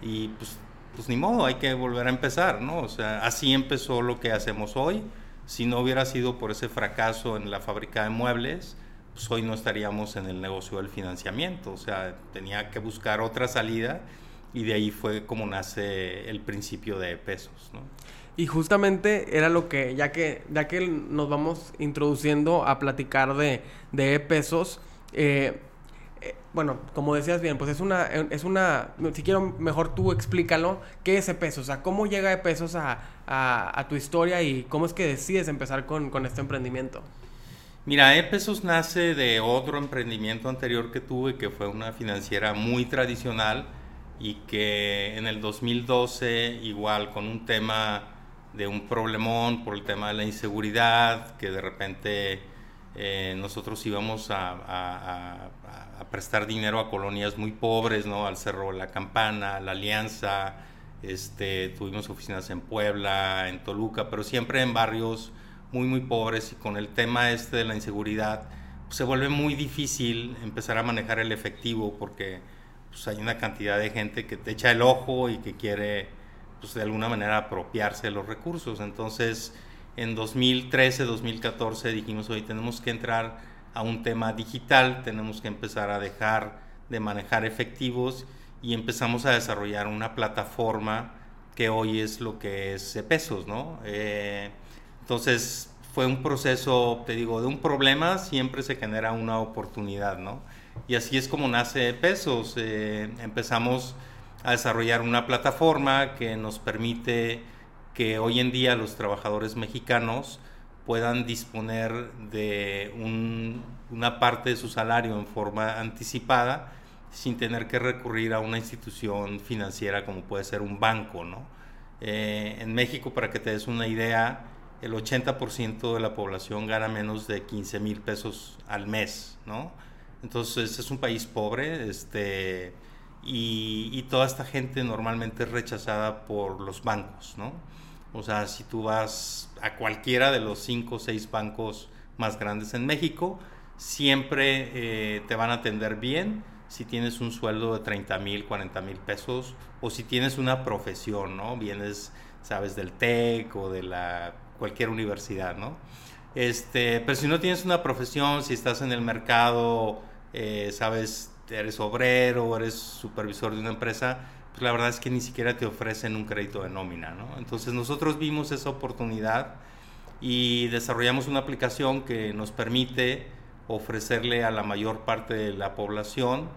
y pues, pues ni modo, hay que volver a empezar, ¿no? O sea, así empezó lo que hacemos hoy. Si no hubiera sido por ese fracaso en la fábrica de muebles, pues hoy no estaríamos en el negocio del financiamiento, o sea, tenía que buscar otra salida y de ahí fue como nace el principio de pesos, ¿no? Y justamente era lo que, ya que, ya que nos vamos introduciendo a platicar de, de pesos, eh, eh, bueno, como decías bien, pues es una, es una, si quiero mejor tú explícalo, ¿qué es pesos? O sea, ¿cómo llega pesos a, a, a, tu historia y cómo es que decides empezar con, con este emprendimiento? Mira, E-Pesos nace de otro emprendimiento anterior que tuve, que fue una financiera muy tradicional y que en el 2012, igual con un tema de un problemón por el tema de la inseguridad, que de repente eh, nosotros íbamos a, a, a, prestar dinero a colonias muy pobres, ¿no? Al Cerro La Campana, La Alianza, este, tuvimos oficinas en Puebla, en Toluca, pero siempre en barrios muy, muy pobres y con el tema este de la inseguridad, pues, se vuelve muy difícil empezar a manejar el efectivo porque pues, hay una cantidad de gente que te echa el ojo y que quiere, pues, de alguna manera apropiarse de los recursos. Entonces, en 2013, 2014 dijimos, hoy tenemos que entrar a un tema digital, tenemos que empezar a dejar de manejar efectivos y empezamos a desarrollar una plataforma que hoy es lo que es pesos, ¿no? Eh, entonces fue un proceso, te digo, de un problema siempre se genera una oportunidad, ¿no? Y así es como nace Pesos. Eh, empezamos a desarrollar una plataforma que nos permite que hoy en día los trabajadores mexicanos puedan disponer de una parte de su salario en forma anticipada sin tener que recurrir a una institución financiera como puede ser un banco, ¿no? Eh, en México, para que te des una idea, el 80% de la población gana menos de 15 mil pesos al mes, ¿no? Entonces es un país pobre, este, y, toda esta gente normalmente es rechazada por los bancos, ¿no? O sea, si tú vas a cualquiera de los 5 o 6 bancos más grandes en México, siempre eh, te van a atender bien si tienes un sueldo de 30 mil, 40 mil pesos, o si tienes una profesión, ¿no? Vienes, sabes, del TEC o de la cualquier universidad, ¿no? Este, pero si no tienes una profesión, si estás en el mercado, eh, sabes, eres obrero, eres supervisor de una empresa, pues la verdad es que ni siquiera te ofrecen un crédito de nómina, ¿no? Entonces nosotros vimos esa oportunidad y desarrollamos una aplicación que nos permite ofrecerle a la mayor parte de la población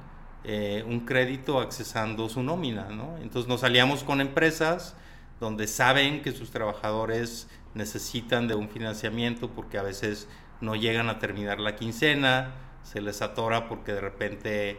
eh, un crédito accesando su nómina, ¿no? Entonces nos aliamos con empresas donde saben que sus trabajadores necesitan de un financiamiento porque a veces no llegan a terminar la quincena, se les atora porque de repente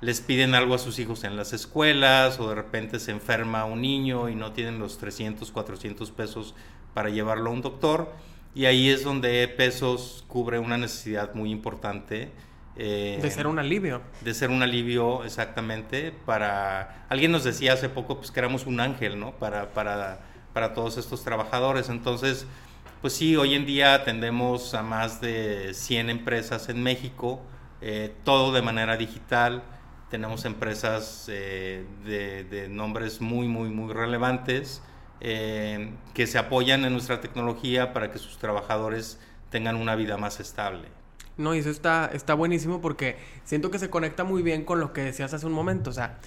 les piden algo a sus hijos en las escuelas o de repente se enferma un niño y no tienen los 300, 400 pesos para llevarlo a un doctor. Y ahí es donde Pesos cubre una necesidad muy importante. Eh, de ser un alivio. De ser un alivio, exactamente. Para. Alguien nos decía hace poco pues, que éramos un ángel, ¿no? Para, para para todos estos trabajadores. Entonces, pues sí, hoy en día atendemos a más de 100 empresas en México, eh, todo de manera digital. Tenemos empresas eh, de, nombres muy, muy, muy relevantes eh, que se apoyan en nuestra tecnología para que sus trabajadores tengan una vida más estable. No, y eso está, está buenísimo porque siento que se conecta muy bien con lo que decías hace un momento. O sea,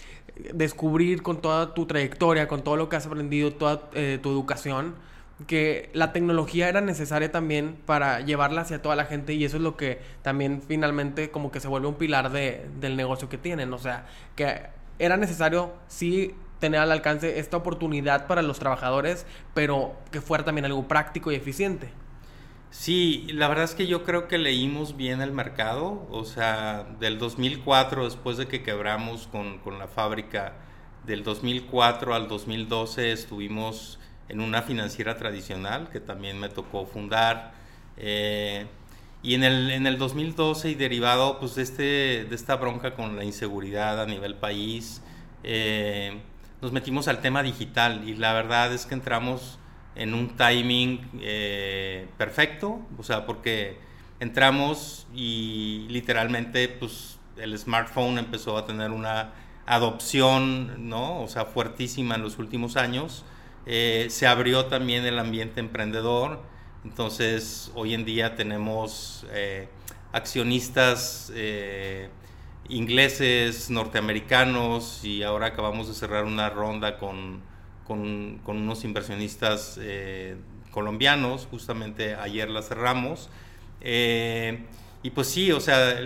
descubrir con toda tu trayectoria, con todo lo que has aprendido, toda eh, tu educación, que la tecnología era necesaria también para llevarla hacia toda la gente y eso es lo que también finalmente como que se vuelve un pilar de, del negocio que tienen. O sea, que era necesario sí tener al alcance esta oportunidad para los trabajadores, pero que fuera también algo práctico y eficiente. Sí, la verdad es que yo creo que leímos bien el mercado, o sea, del 2004, después de que quebramos con, la fábrica, del 2004 al 2012 estuvimos en una financiera tradicional que también me tocó fundar. Eh, y en el, en el 2012 y derivado pues, de, este, de esta bronca con la inseguridad a nivel país, eh, nos metimos al tema digital y la verdad es que entramos en un timing eh, perfecto, o sea, porque entramos y literalmente pues el smartphone empezó a tener una adopción, ¿no? O sea, fuertísima en los últimos años. Eh, se abrió también el ambiente emprendedor, entonces hoy en día tenemos eh, accionistas ingleses, norteamericanos y ahora acabamos de cerrar una ronda con con, unos inversionistas eh, colombianos, justamente ayer la cerramos. Eh, y pues sí, o sea,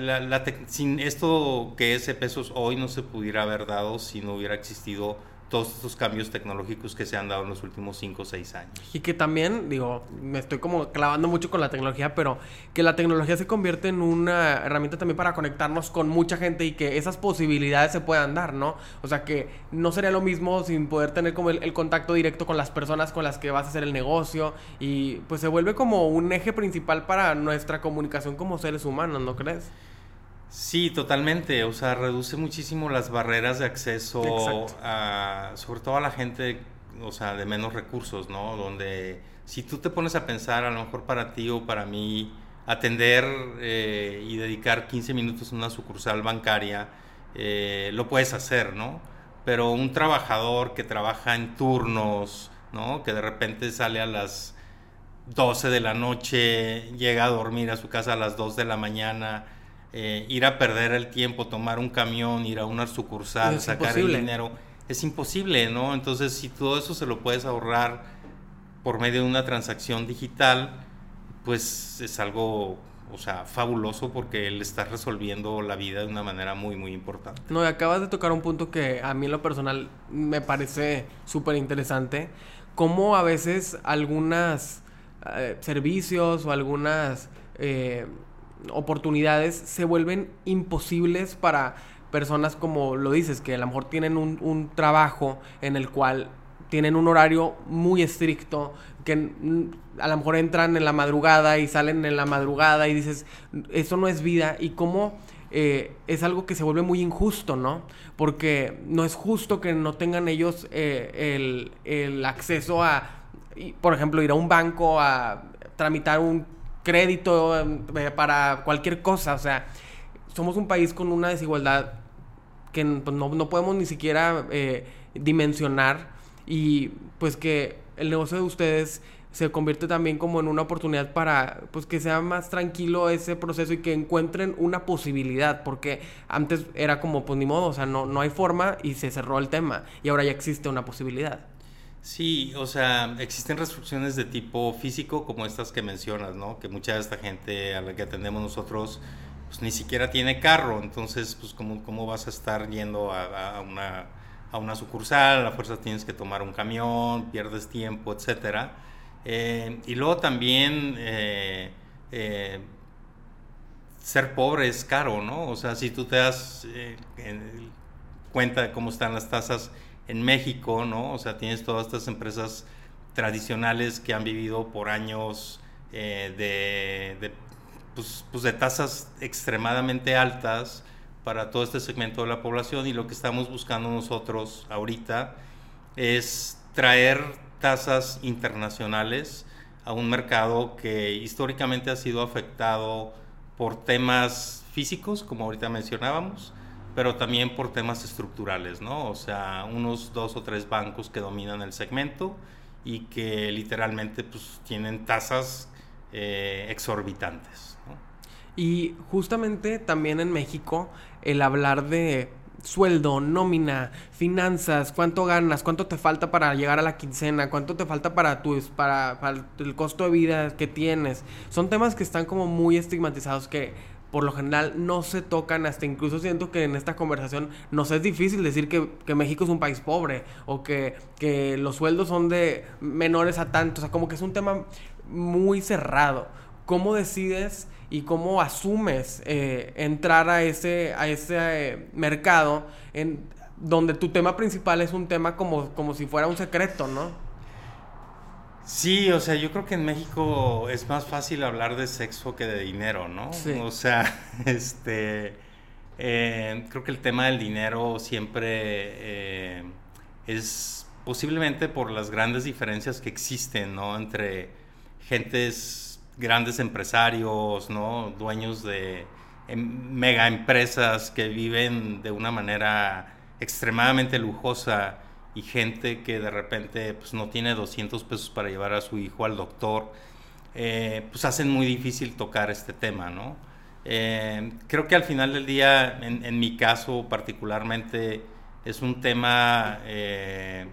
sin esto que es pesos hoy no se pudiera haber dado si no hubiera existido todos estos cambios tecnológicos que se han dado en los últimos 5 o 6 años. Y que también, digo, me estoy como clavando mucho con la tecnología, pero que la tecnología se convierte en una herramienta también para conectarnos con mucha gente y que esas posibilidades se puedan dar, ¿no? O sea, que no sería lo mismo sin poder tener como el, el contacto directo con las personas con las que vas a hacer el negocio y pues se vuelve como un eje principal para nuestra comunicación como seres humanos, ¿no crees? Sí, totalmente. O sea, reduce muchísimo las barreras de acceso a, sobre todo a la gente, o sea, de menos recursos, ¿no? Donde si tú te pones a pensar, a lo mejor para ti o para mí, atender eh, y dedicar 15 minutos a una sucursal bancaria, eh, lo puedes hacer, ¿no? Pero un trabajador que trabaja en turnos, ¿no? Que de repente sale a las 12 de la noche, llega a dormir a su casa a las 2 de la mañana, eh, ir a perder el tiempo, tomar un camión, ir a una sucursal, sacar el dinero, es imposible, ¿no? Entonces, si todo eso se lo puedes ahorrar por medio de una transacción digital, pues es algo, o sea, fabuloso porque él está resolviendo la vida de una manera muy, muy importante. No, y acabas de tocar un punto que a mí en lo personal me parece súper interesante, cómo a veces algunos eh, servicios o algunas... Eh, oportunidades se vuelven imposibles para personas como lo dices, que a lo mejor tienen un, trabajo en el cual tienen un horario muy estricto, que a lo mejor entran en la madrugada y salen en la madrugada y dices, eso no es vida y cómo eh, es algo que se vuelve muy injusto, ¿no? Porque no es justo que no tengan ellos eh, el, el acceso a, por ejemplo, ir a un banco a tramitar un crédito em, eh, para cualquier cosa. O sea, somos un país con una desigualdad que pues, no, podemos ni siquiera eh, dimensionar y pues que el negocio de ustedes se convierte también como en una oportunidad para pues que sea más tranquilo ese proceso y que encuentren una posibilidad porque antes era como pues ni modo, o sea, no, no hay forma y se cerró el tema y ahora ya existe una posibilidad. Sí, o sea, existen restricciones de tipo físico como estas que mencionas, ¿no? Que mucha de esta gente a la que atendemos nosotros pues ni siquiera tiene carro, entonces pues cómo, cómo vas a estar yendo a, una, a una sucursal, a la fuerza tienes que tomar un camión, pierdes tiempo, etc. Eh, y luego también eh, eh, ser pobre es caro, ¿no? O sea, si tú te das cuenta de cómo están las tasas en México, ¿no? O sea, tienes todas estas empresas tradicionales que han vivido por años eh, de, pues, pues, de tasas extremadamente altas para todo este segmento de la población y lo que estamos buscando nosotros ahorita es traer tasas internacionales a un mercado que históricamente ha sido afectado por temas físicos, como ahorita mencionábamos, pero también por temas estructurales, ¿no? O sea, unos dos o tres bancos que dominan el segmento y que literalmente pues tienen tasas eh, exorbitantes. ¿no? Y justamente también en México el hablar de sueldo, nómina, finanzas, cuánto ganas, cuánto te falta para llegar a la quincena, cuánto te falta para tu para, para el costo de vida que tienes. Son temas que están como muy estigmatizados que por lo general no se tocan, hasta incluso siento que en esta conversación nos es difícil decir que, México es un país pobre o que, que, los sueldos son de menores a tanto, o sea, como que es un tema muy cerrado. ¿Cómo decides y cómo asumes eh, entrar a ese, a ese eh, mercado en donde tu tema principal es un tema como, como si fuera un secreto, ¿no? Sí, o sea, yo creo que en México es más fácil hablar de sexo que de dinero, ¿no? Sí. O sea, este, Eh, creo que el tema del dinero siempre eh, es posiblemente por las grandes diferencias que existen, ¿no? Entre gentes, grandes empresarios, ¿no? Dueños de em, mega empresas que viven de una manera extremadamente lujosa y gente que de repente pues, no tiene 200 pesos para llevar a su hijo al doctor, eh, pues hacen muy difícil tocar este tema, ¿no? Eh, creo que al final del día, en, mi caso particularmente, es un tema eh,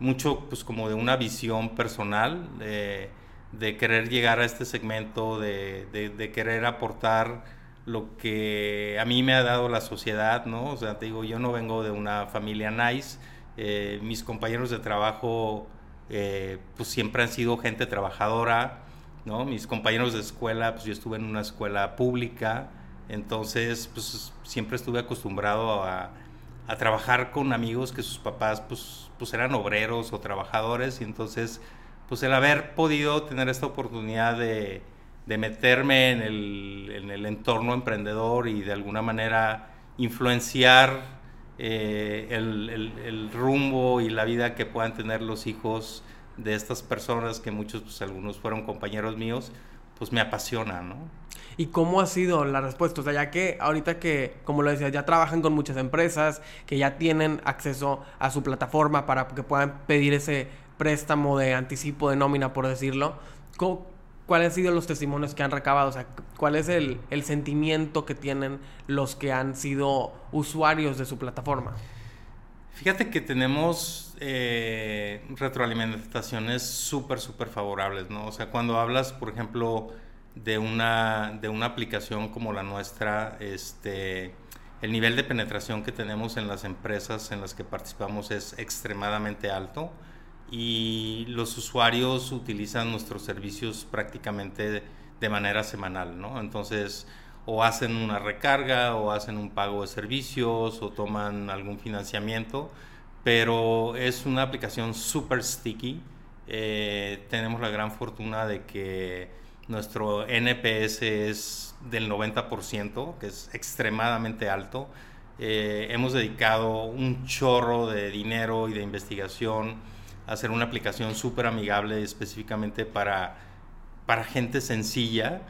mucho pues como de una visión personal, de querer llegar a este segmento, de, de, querer aportar lo que a mí me ha dado la sociedad, ¿no? O sea, te digo, yo no vengo de una familia nice, eh, mis compañeros de trabajo eh, pues siempre han sido gente trabajadora, ¿no? Mis compañeros de escuela, pues yo estuve en una escuela pública, entonces pues siempre estuve acostumbrado a, a trabajar con amigos que sus papás pues, pues eran obreros o trabajadores y entonces pues el haber podido tener esta oportunidad de, de meterme en el, en el entorno emprendedor y de alguna manera influenciar eh, el, rumbo y la vida que puedan tener los hijos de estas personas, que muchos, pues algunos fueron compañeros míos, pues me apasiona, ¿no? ¿Y cómo ha sido la respuesta? O sea, ya que ahorita que, como lo decía, ya trabajan con muchas empresas, que ya tienen acceso a su plataforma para que puedan pedir ese préstamo de anticipo de nómina, por decirlo, ¿cómo, ¿cuáles han sido los testimonios que han recabado? ¿cuál es el, sentimiento que tienen los que han sido usuarios de su plataforma? Fíjate que tenemos eh, retroalimentaciones súper, súper favorables, ¿no? O sea, cuando hablas, por ejemplo, de una, de una aplicación como la nuestra, este, el nivel de penetración que tenemos en las empresas en las que participamos es extremadamente alto y los usuarios utilizan nuestros servicios prácticamente de, manera semanal, ¿no? Entonces, o hacen una recarga, o hacen un pago de servicios, o toman algún financiamiento, pero es una aplicación súper sticky. Eh, tenemos la gran fortuna de que nuestro NPS es del 90%, que es extremadamente alto. Eh, hemos dedicado un chorro de dinero y de investigación hacer una aplicación súper amigable específicamente para, para gente sencilla.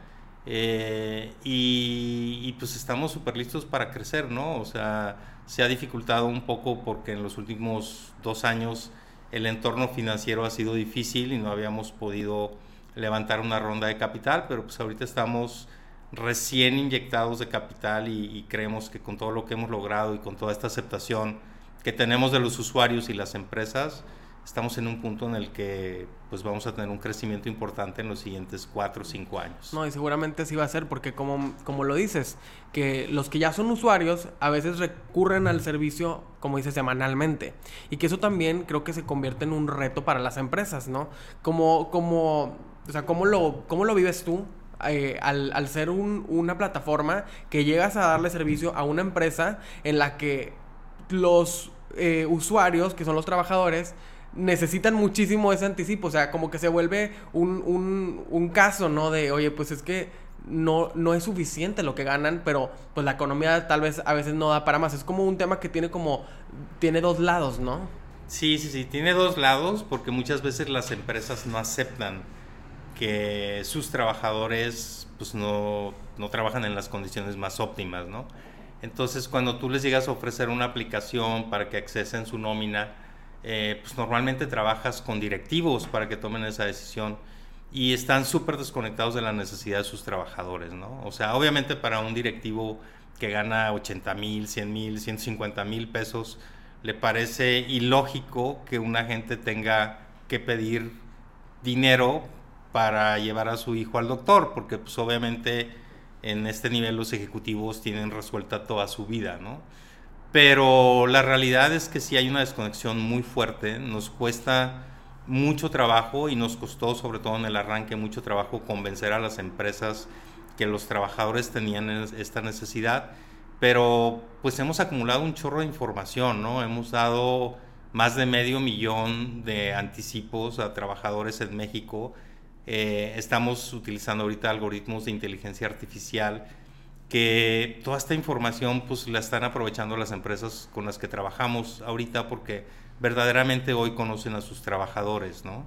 Eh, y, pues estamos súper listos para crecer, ¿no? O sea, se ha dificultado un poco porque en los últimos dos años el entorno financiero ha sido difícil y no habíamos podido levantar una ronda de capital, pero pues ahorita estamos recién inyectados de capital y, y creemos que con todo lo que hemos logrado y con toda esta aceptación que tenemos de los usuarios y las empresas, estamos en un punto en el que pues vamos a tener un crecimiento importante en los siguientes cuatro o cinco años. No, y seguramente sí va a ser porque como, como lo dices, que los que ya son usuarios a veces recurren al servicio, como dices, semanalmente. Y que eso también creo que se convierte en un reto para las empresas, ¿no? Como, como, o sea, ¿cómo lo, cómo lo vives tú? Eh, al, al, ser un, una plataforma que llegas a darle servicio a una empresa en la que los eh, usuarios, que son los trabajadores, necesitan muchísimo ese anticipo. O sea, como que se vuelve un, un, un caso, ¿no? De, oye, pues es que no, no es suficiente lo que ganan, pero pues la economía tal vez a veces no da para más. Es como un tema que tiene como, tiene dos lados, ¿no? Sí, sí, sí, tiene dos lados porque muchas veces las empresas no aceptan que sus trabajadores pues no, no trabajan en las condiciones más óptimas, ¿no? Entonces cuando tú les llegas a ofrecer una aplicación para que accesen su nómina, eh, pues normalmente trabajas con directivos para que tomen esa decisión y están súper desconectados de la necesidad de sus trabajadores, ¿no? O sea, obviamente para un directivo que gana 80 mil, 100 mil, 150 mil pesos, le parece ilógico que una gente tenga que pedir dinero para llevar a su hijo al doctor, porque pues obviamente en este nivel los ejecutivos tienen resuelta toda su vida, ¿no? Pero la realidad es que sí hay una desconexión muy fuerte, nos cuesta mucho trabajo y nos costó sobre todo en el arranque mucho trabajo convencer a las empresas que los trabajadores tenían esta necesidad, pero pues hemos acumulado un chorro de información, ¿no? Hemos dado más de medio millón de anticipos a trabajadores en México. Eh, estamos utilizando ahorita algoritmos de inteligencia artificial que toda esta información pues la están aprovechando las empresas con las que trabajamos ahorita porque verdaderamente hoy conocen a sus trabajadores, ¿no?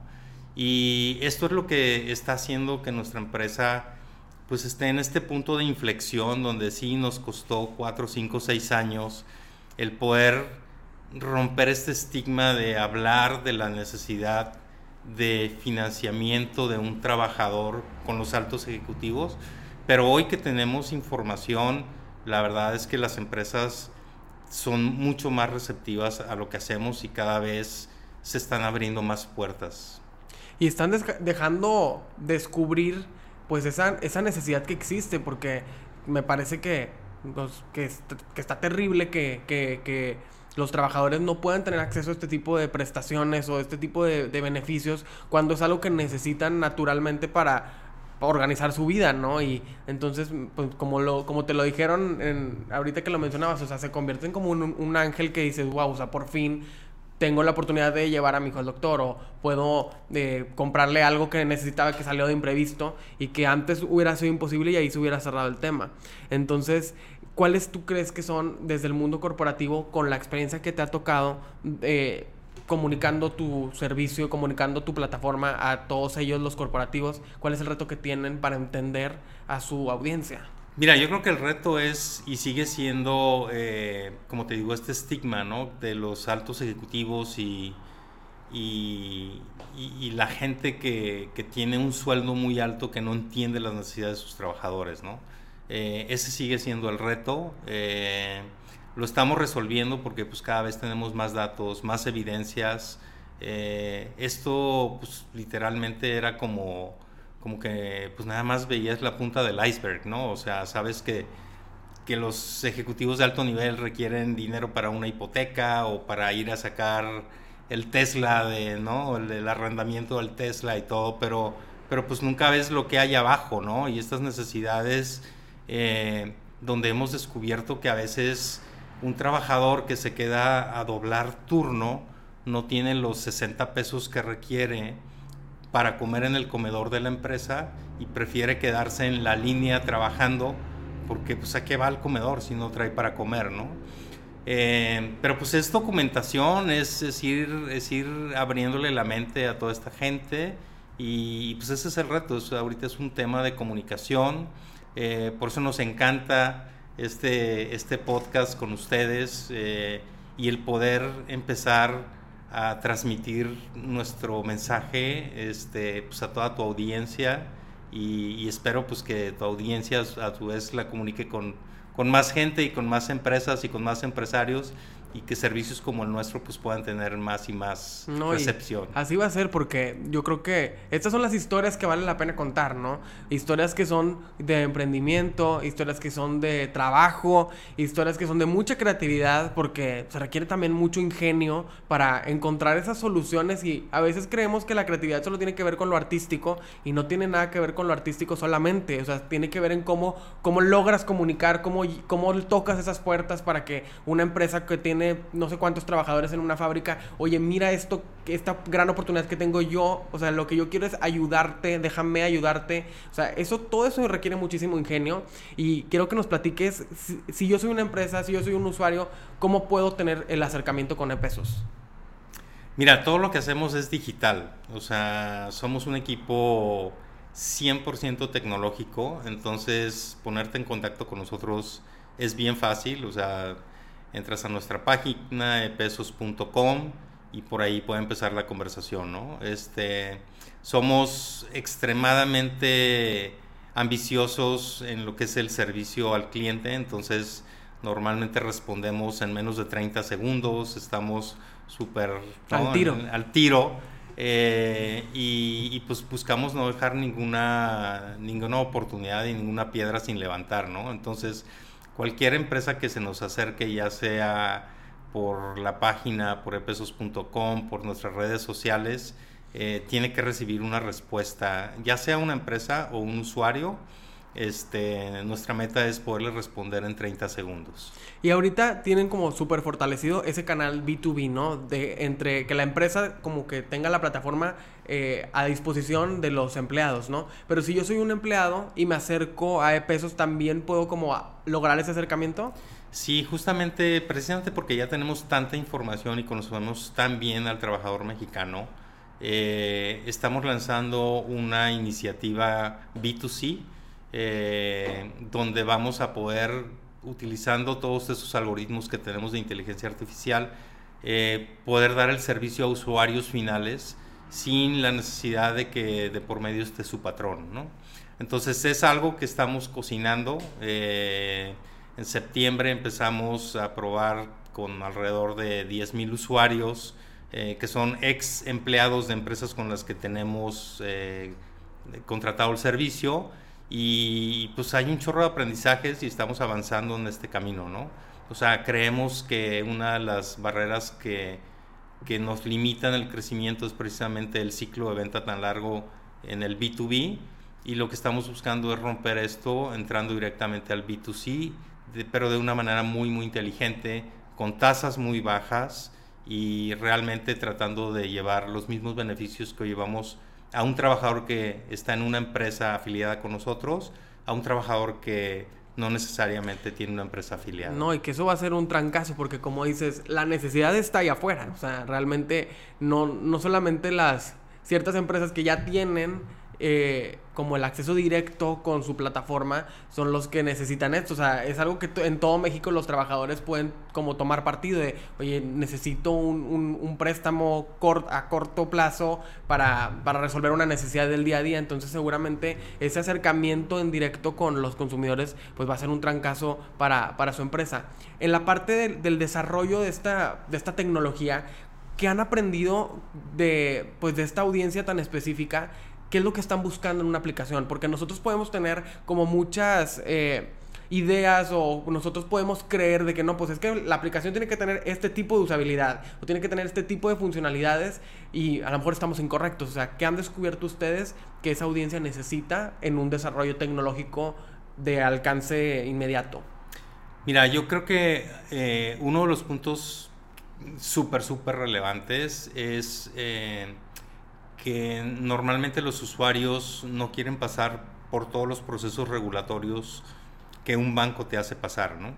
Y esto es lo que está haciendo que nuestra empresa pues esté en este punto de inflexión donde sí nos costó 4, 5, 6 años el poder romper este estigma de hablar de la necesidad de financiamiento de un trabajador con los altos ejecutivos, pero hoy que tenemos información, la verdad es que las empresas son mucho más receptivas a lo que hacemos y cada vez se están abriendo más puertas. Y están dejando descubrir pues esa, esa necesidad que existe porque me parece que, pues, que, está terrible que, que, los trabajadores no puedan tener acceso a este tipo de prestaciones o este tipo de, beneficios cuando es algo que necesitan naturalmente para organizar su vida, ¿no? Y entonces, pues como lo, como te lo dijeron en, ahorita que lo mencionabas, o sea, se convierten como un, un ángel que dices, wow, o sea, por fin tengo la oportunidad de llevar a mi hijo al doctor o puedo eh, comprarle algo que necesitaba que salió de imprevisto y que antes hubiera sido imposible y ahí se hubiera cerrado el tema. Entonces, ¿cuáles tú crees que son desde el mundo corporativo con la experiencia que te ha tocado eh, comunicando tu servicio, comunicando tu plataforma a todos ellos los corporativos? ¿Cuál es el reto que tienen para entender a su audiencia? Mira, yo creo que el reto es y sigue siendo, eh, como te digo, este estigma, ¿no? De los altos ejecutivos y, y, la gente que, tiene un sueldo muy alto que no entiende las necesidades de sus trabajadores, ¿no? Eh, ese sigue siendo el reto. Eh, lo estamos resolviendo porque pues cada vez tenemos más datos, más evidencias. esto pues literalmente era como como que pues nada más veías la punta del iceberg, ¿no? O sea, sabes que, que los ejecutivos de alto nivel requieren dinero para una hipoteca o para ir a sacar el Tesla, de, ¿no? El, arrendamiento del Tesla y todo, pero, pero pues nunca ves lo que hay abajo, ¿no? Y estas necesidades eh, donde hemos descubierto que a veces un trabajador que se queda a doblar turno no tiene los 60 pesos que requiere para comer en el comedor de la empresa y prefiere quedarse en la línea trabajando porque pues a qué va al comedor si no trae para comer, ¿no? Eh, pero pues es documentación, es, es, ir, es ir abriéndole la mente a toda esta gente y pues ese es el reto, ahorita es un tema de comunicación, eh, por eso nos encanta este, este podcast con ustedes eh, y el poder empezar a transmitir nuestro mensaje este, pues a toda tu audiencia y, espero pues que tu audiencia a su vez la comunique con, con más gente y con más empresas y con más empresarios y que servicios como el nuestro pues puedan tener más y más recepción. Así va a ser porque yo creo que estas son las historias que vale la pena contar, ¿no? Historias que son de emprendimiento, historias que son de trabajo, historias que son de mucha creatividad porque se requiere también mucho ingenio para encontrar esas soluciones y a veces creemos que la creatividad solo tiene que ver con lo artístico y no tiene nada que ver con lo artístico solamente, o sea, tiene que ver en cómo, cómo logras comunicar, cómo, cómo tocas esas puertas para que una empresa que tiene no sé cuántos trabajadores en una fábrica, oye, mira esto, esta gran oportunidad que tengo yo, o sea, lo que yo quiero es ayudarte, déjame ayudarte, o sea, eso, todo eso requiere muchísimo ingenio y quiero que nos platiques, si, yo soy una empresa, si yo soy un usuario, ¿cómo puedo tener el acercamiento con E-Pesos? Mira, todo lo que hacemos es digital, o sea, somos un equipo 100% tecnológico, entonces ponerte en contacto con nosotros es bien fácil, o sea, entras a nuestra página pesos.com y por ahí puede empezar la conversación, ¿no? Este, somos extremadamente ambiciosos en lo que es el servicio al cliente, entonces normalmente respondemos en menos de 30 segundos, estamos súper al tiro. al tiro eh, y, y, pues buscamos no dejar ninguna, ninguna oportunidad y ninguna piedra sin levantar, ¿no? Entonces cualquier empresa que se nos acerque, ya sea por la página, por epesos.com, por nuestras redes sociales, eh, tiene que recibir una respuesta, ya sea una empresa o un usuario, este, nuestra meta es poderles responder en 30 segundos. Y ahorita tienen como súper fortalecido ese canal B2B, ¿no? De entre que la empresa como que tenga la plataforma eh, a disposición de los empleados, ¿no? Pero si yo soy un empleado y me acerco a E-Pesos, ¿también puedo como lograr ese acercamiento? Sí, justamente, precisamente porque ya tenemos tanta información y conocemos tan bien al trabajador mexicano, eh, estamos lanzando una iniciativa B2C eh, donde vamos a poder, utilizando todos esos algoritmos que tenemos de inteligencia artificial, eh, poder dar el servicio a usuarios finales sin la necesidad de que de por medio esté su patrón. ¿no? Entonces es algo que estamos cocinando. Eh, en septiembre empezamos a probar con alrededor de 10.000 usuarios que son ex empleados de empresas con las que tenemos contratado el servicio y pues hay un chorro de aprendizajes y estamos avanzando en este camino, ¿no? O sea, creemos que una de las barreras que, que nos limitan el crecimiento es precisamente el ciclo de venta tan largo en el B2B y lo que estamos buscando es romper esto entrando directamente al B2C, pero de una manera muy, muy inteligente, con tasas muy bajas y realmente tratando de llevar los mismos beneficios que llevamos a un trabajador que está en una empresa afiliada con nosotros, a un trabajador que no necesariamente tiene una empresa afiliada. No, y que eso va a ser un trancazo, porque como dices, la necesidad está ahí afuera. O sea, realmente no, no solamente las ciertas empresas que ya tienen eh, como el acceso directo con su plataforma son los que necesitan esto. O sea, es algo que en todo México los trabajadores pueden como tomar partido de, oye, necesito un, préstamo a corto plazo para, para, resolver una necesidad del día a día. Entonces seguramente ese acercamiento en directo con los consumidores pues va a ser un trancazo para, para su empresa. En la parte del desarrollo de esta, de esta tecnología, ¿qué han aprendido de, pues, de esta audiencia tan específica? Qué es lo que están buscando en una aplicación, porque nosotros podemos tener como muchas eh, ideas o nosotros podemos creer de que no, pues es que la aplicación tiene que tener este tipo de usabilidad o tiene que tener este tipo de funcionalidades y a lo mejor estamos incorrectos. O sea, ¿qué han descubierto ustedes que esa audiencia necesita en un desarrollo tecnológico de alcance inmediato? Mira, yo creo que eh, uno de los puntos súper, súper relevantes es... Eh, que normalmente los usuarios no quieren pasar por todos los procesos regulatorios que un banco te hace pasar, ¿no?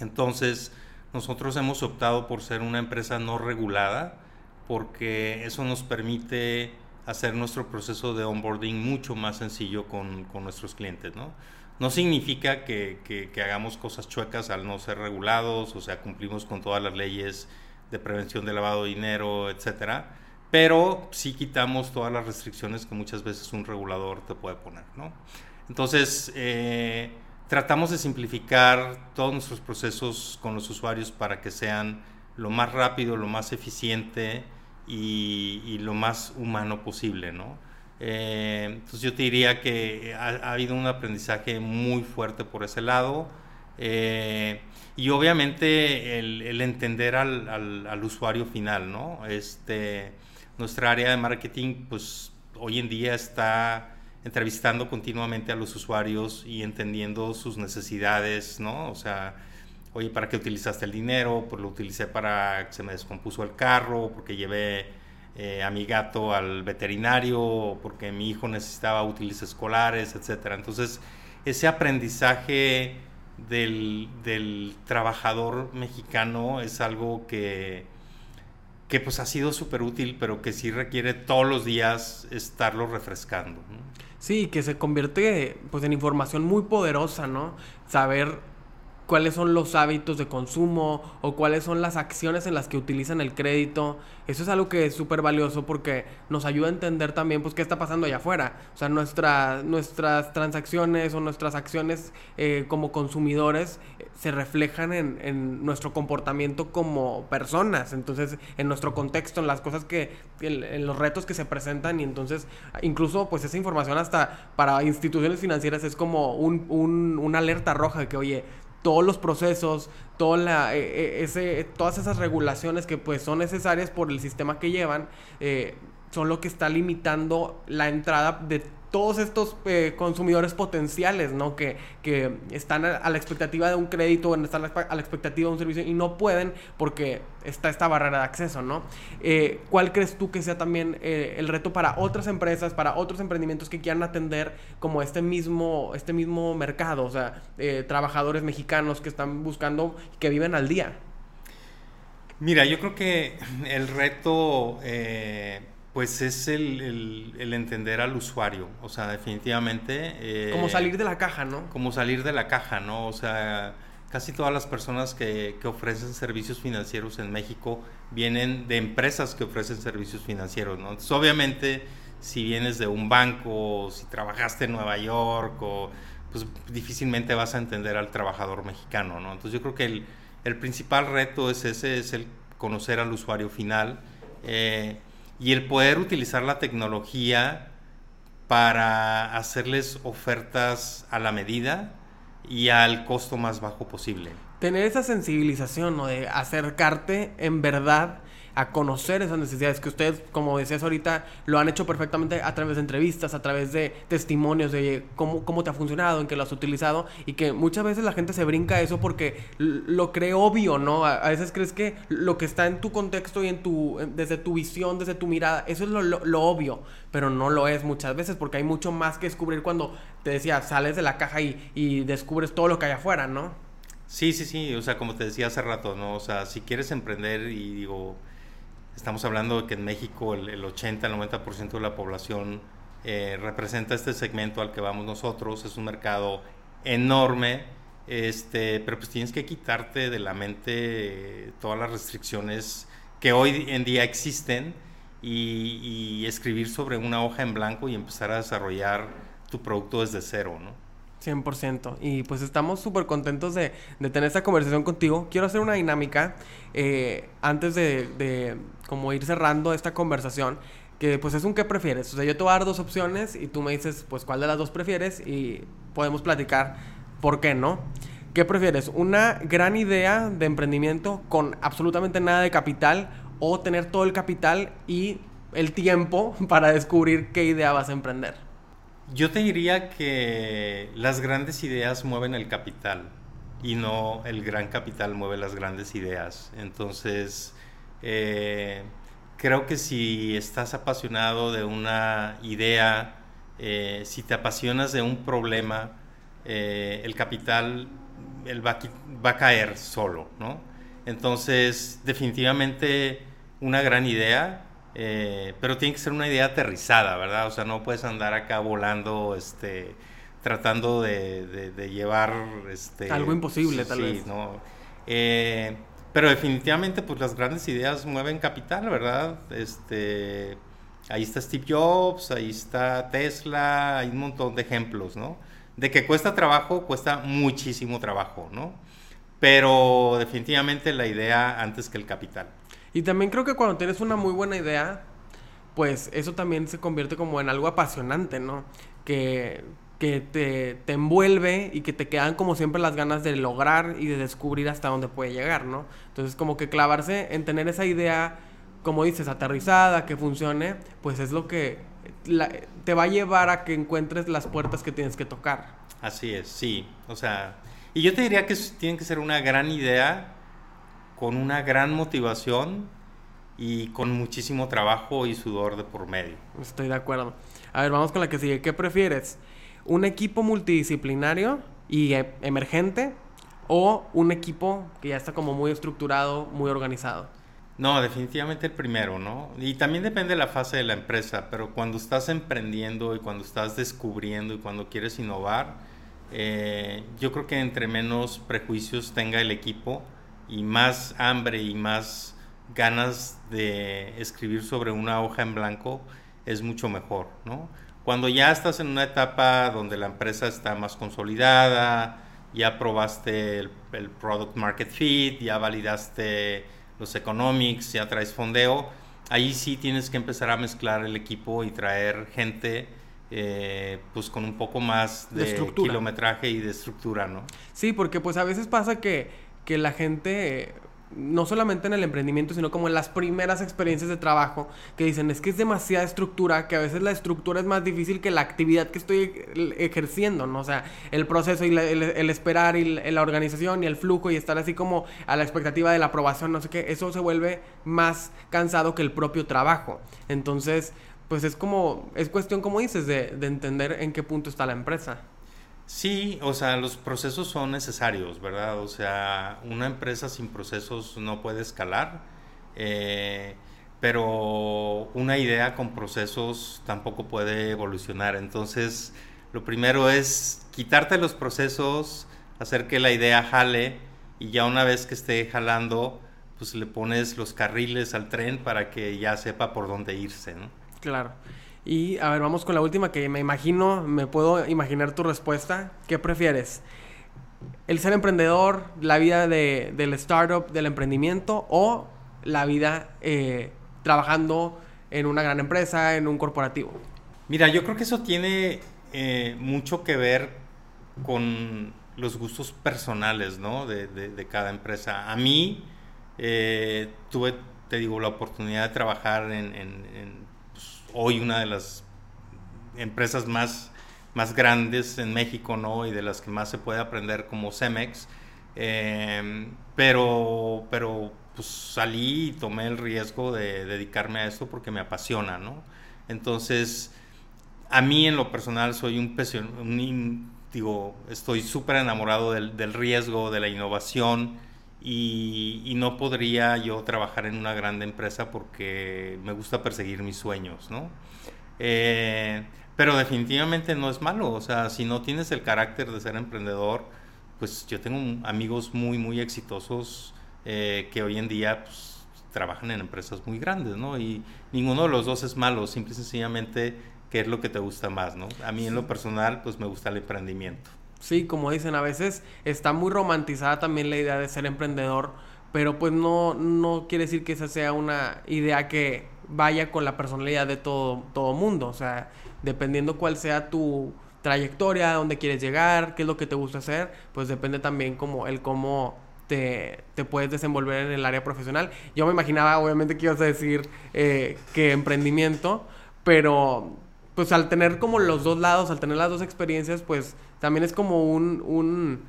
Entonces, nosotros hemos optado por ser una empresa no regulada porque eso nos permite hacer nuestro proceso de onboarding mucho más sencillo con, con nuestros clientes, ¿no? No significa que, que, hagamos cosas chuecas al no ser regulados, o sea, cumplimos con todas las leyes de prevención de lavado de dinero, etcétera, pero sí quitamos todas las restricciones que muchas veces un regulador te puede poner, ¿no? Entonces, eh, tratamos de simplificar todos nuestros procesos con los usuarios para que sean lo más rápido, lo más eficiente y, lo más humano posible, ¿no? Eh, entonces yo te diría que ha, habido un aprendizaje muy fuerte por ese lado eh, y obviamente el, entender al, al, usuario final, ¿no? Este, nuestra área de marketing, pues hoy en día está entrevistando continuamente a los usuarios y entendiendo sus necesidades, ¿no? O sea, oye, ¿para qué utilizaste el dinero? Pues lo utilicé para que se me descompuso el carro, porque llevé eh, a mi gato al veterinario, porque mi hijo necesitaba útiles escolares, etc. Entonces, ese aprendizaje del, del trabajador mexicano es algo que que pues ha sido súper útil, pero que sí requiere todos los días estarlo refrescando. Sí, que se convierte pues en información muy poderosa, ¿no? Saber cuáles son los hábitos de consumo o cuáles son las acciones en las que utilizan el crédito. Eso es algo que es súper valioso porque nos ayuda a entender también pues qué está pasando allá afuera. O sea, nuestra, nuestras transacciones o nuestras acciones eh, como consumidores eh, se reflejan en, en, nuestro comportamiento como personas. Entonces, en nuestro contexto, en las cosas que, en, los retos que se presentan y entonces incluso pues esa información hasta para instituciones financieras es como un, un, una alerta roja de que, oye, todos los procesos, toda la, eh, eh, ese, todas esas regulaciones que pues son necesarias por el sistema que llevan, eh, son lo que está limitando la entrada de todos estos eh, consumidores potenciales, ¿no? Que, que están a, la expectativa de un crédito, están a la, expectativa de un servicio y no pueden porque está esta barrera de acceso, ¿no? Eh, ¿Cuál crees tú que sea también eh, el reto para otras empresas, para otros emprendimientos que quieran atender como este mismo, este mismo mercado? O sea, trabajadores mexicanos que están buscando, que viven al día. Mira, yo creo que el reto pues es el, entender al usuario, o sea, definitivamente... Eh, como salir de la caja, ¿no? Como salir de la caja, ¿no? O sea, casi todas las personas que, ofrecen servicios financieros en México vienen de empresas que ofrecen servicios financieros, ¿no? Entonces, obviamente, si vienes de un banco, o si trabajaste en Nueva York, o, pues difícilmente vas a entender al trabajador mexicano, ¿no? Entonces, yo creo que el, el principal reto es ese, es el conocer al usuario final. Eh, y el poder utilizar la tecnología para hacerles ofertas a la medida y al costo más bajo posible. Tener esa sensibilización, ¿no? De acercarte en verdad a conocer esas necesidades que ustedes, como decías ahorita, lo han hecho perfectamente a través de entrevistas, a través de testimonios de cómo, cómo te ha funcionado, en qué lo has utilizado y que muchas veces la gente se brinca eso porque lo cree obvio, ¿no? A, veces crees que lo que está en tu contexto y en tu, desde tu visión, desde tu mirada, eso es lo, lo, obvio, pero no lo es muchas veces porque hay mucho más que descubrir cuando te decía, sales de la caja y, y descubres todo lo que hay afuera, ¿no? Sí, sí, sí, o sea, como te decía hace rato, ¿no? O sea, si quieres emprender y digo, Estamos hablando de que en México el, 80, el 90% de la población eh, representa este segmento al que vamos nosotros. Es un mercado enorme, este, pero pues tienes que quitarte de la mente todas las restricciones que hoy en día existen y, y, escribir sobre una hoja en blanco y empezar a desarrollar tu producto desde cero, ¿no? 100%. Y pues estamos súper contentos de, tener esta conversación contigo. Quiero hacer una dinámica eh, antes de, de, como ir cerrando esta conversación. Que pues es un qué prefieres. O sea, yo te voy a dar dos opciones y tú me dices pues cuál de las dos prefieres y podemos platicar por qué no. ¿Qué prefieres? ¿Una gran idea de emprendimiento con absolutamente nada de capital o tener todo el capital y el tiempo para descubrir qué idea vas a emprender? Yo te diría que las grandes ideas mueven el capital y no el gran capital mueve las grandes ideas. Entonces, eh, creo que si estás apasionado de una idea, eh, si te apasionas de un problema, eh, el capital va, va, a caer solo, ¿no? Entonces, definitivamente una gran idea eh, pero tiene que ser una idea aterrizada, ¿verdad? O sea, no puedes andar acá volando, este, tratando de, llevar... Este, Algo imposible, tal vez. ¿no? Eh, pero definitivamente, pues las grandes ideas mueven capital, ¿verdad? Este, ahí está Steve Jobs, ahí está Tesla, hay un montón de ejemplos, ¿no? De que cuesta trabajo, cuesta muchísimo trabajo, ¿no? Pero definitivamente la idea antes que el capital. Y también creo que cuando tienes una muy buena idea, pues eso también se convierte como en algo apasionante, ¿no? Que, que te, te, envuelve y que te quedan como siempre las ganas de lograr y de descubrir hasta dónde puede llegar, ¿no? Entonces como que clavarse en tener esa idea, como dices, aterrizada, que funcione, pues es lo que te va a llevar a que encuentres las puertas que tienes que tocar. Así es, sí. O sea, y yo te diría que tiene que ser una gran idea con una gran motivación y con muchísimo trabajo y sudor de por medio. Estoy de acuerdo. A ver, vamos con la que sigue. ¿Qué prefieres? ¿Un equipo multidisciplinario y e, emergente o un equipo que ya está como muy estructurado, muy organizado? No, definitivamente el primero, ¿no? Y también depende de la fase de la empresa, pero cuando estás emprendiendo y cuando estás descubriendo y cuando quieres innovar, eh, yo creo que entre menos prejuicios tenga el equipo, y más hambre y más ganas de escribir sobre una hoja en blanco es mucho mejor, ¿no? Cuando ya estás en una etapa donde la empresa está más consolidada, ya probaste el, product market fit, ya validaste los economics, ya traes fondeo, ahí sí tienes que empezar a mezclar el equipo y traer gente eh, pues con un poco más de, de kilometraje y de estructura, ¿no? Sí, porque pues a veces pasa que que la gente no solamente en el emprendimiento, sino como en las primeras experiencias de trabajo, que dicen, es que es demasiada estructura, que a veces la estructura es más difícil que la actividad que estoy ejerciendo, ¿no? O sea, el proceso y el, esperar y la, organización y el flujo y estar así como a la expectativa de la aprobación, no sé qué, eso se vuelve más cansado que el propio trabajo. Entonces, pues es como, es cuestión, como dices, de, de entender en qué punto está la empresa. Sí, o sea, los procesos son necesarios, ¿verdad? O sea, una empresa sin procesos no puede escalar, eh, pero una idea con procesos tampoco puede evolucionar. Entonces, lo primero es quitarte los procesos, hacer que la idea jale y ya una vez que esté jalando, pues le pones los carriles al tren para que ya sepa por dónde irse, ¿no? Claro. Y a ver, vamos con la última que me imagino, me puedo imaginar tu respuesta. ¿Qué prefieres? ¿El ser emprendedor, la vida de, del startup, del emprendimiento o la vida eh, trabajando en una gran empresa, en un corporativo? Mira, yo creo que eso tiene eh, mucho que ver con los gustos personales, ¿no? De, de, cada empresa. A mí eh, tuve, te digo, la oportunidad de trabajar en, en hoy una de las empresas más, más grandes en México, ¿no? Y de las que más se puede aprender como Cemex. Em, pero, pero pues salí y tomé el riesgo de dedicarme a esto porque me apasiona, ¿no? Entonces, a mí en lo personal soy un, un digo, estoy súper enamorado del, del, riesgo, de la innovación y, no podría yo trabajar en una grande empresa porque me gusta perseguir mis sueños, ¿no? Eh, pero definitivamente no es malo, o sea, si no tienes el carácter de ser emprendedor, pues yo tengo amigos muy, muy exitosos eh, que hoy en día pues, trabajan en empresas muy grandes, ¿no? Y ninguno de los dos es malo, simple y sencillamente qué es lo que te gusta más, ¿no? A mí en lo personal, pues me gusta el emprendimiento. Sí, como dicen, a veces está muy romantizada también la idea de ser emprendedor, pero pues no, no quiere decir que esa sea una idea que vaya con la personalidad de todo, todo mundo. O sea, dependiendo cuál sea tu trayectoria, dónde quieres llegar, qué es lo que te gusta hacer, pues depende también como el cómo te, te, puedes desenvolver en el área profesional. Yo me imaginaba, obviamente, que ibas a decir eh, que emprendimiento, pero pues al tener como los dos lados, al tener las dos experiencias, pues también es como un, un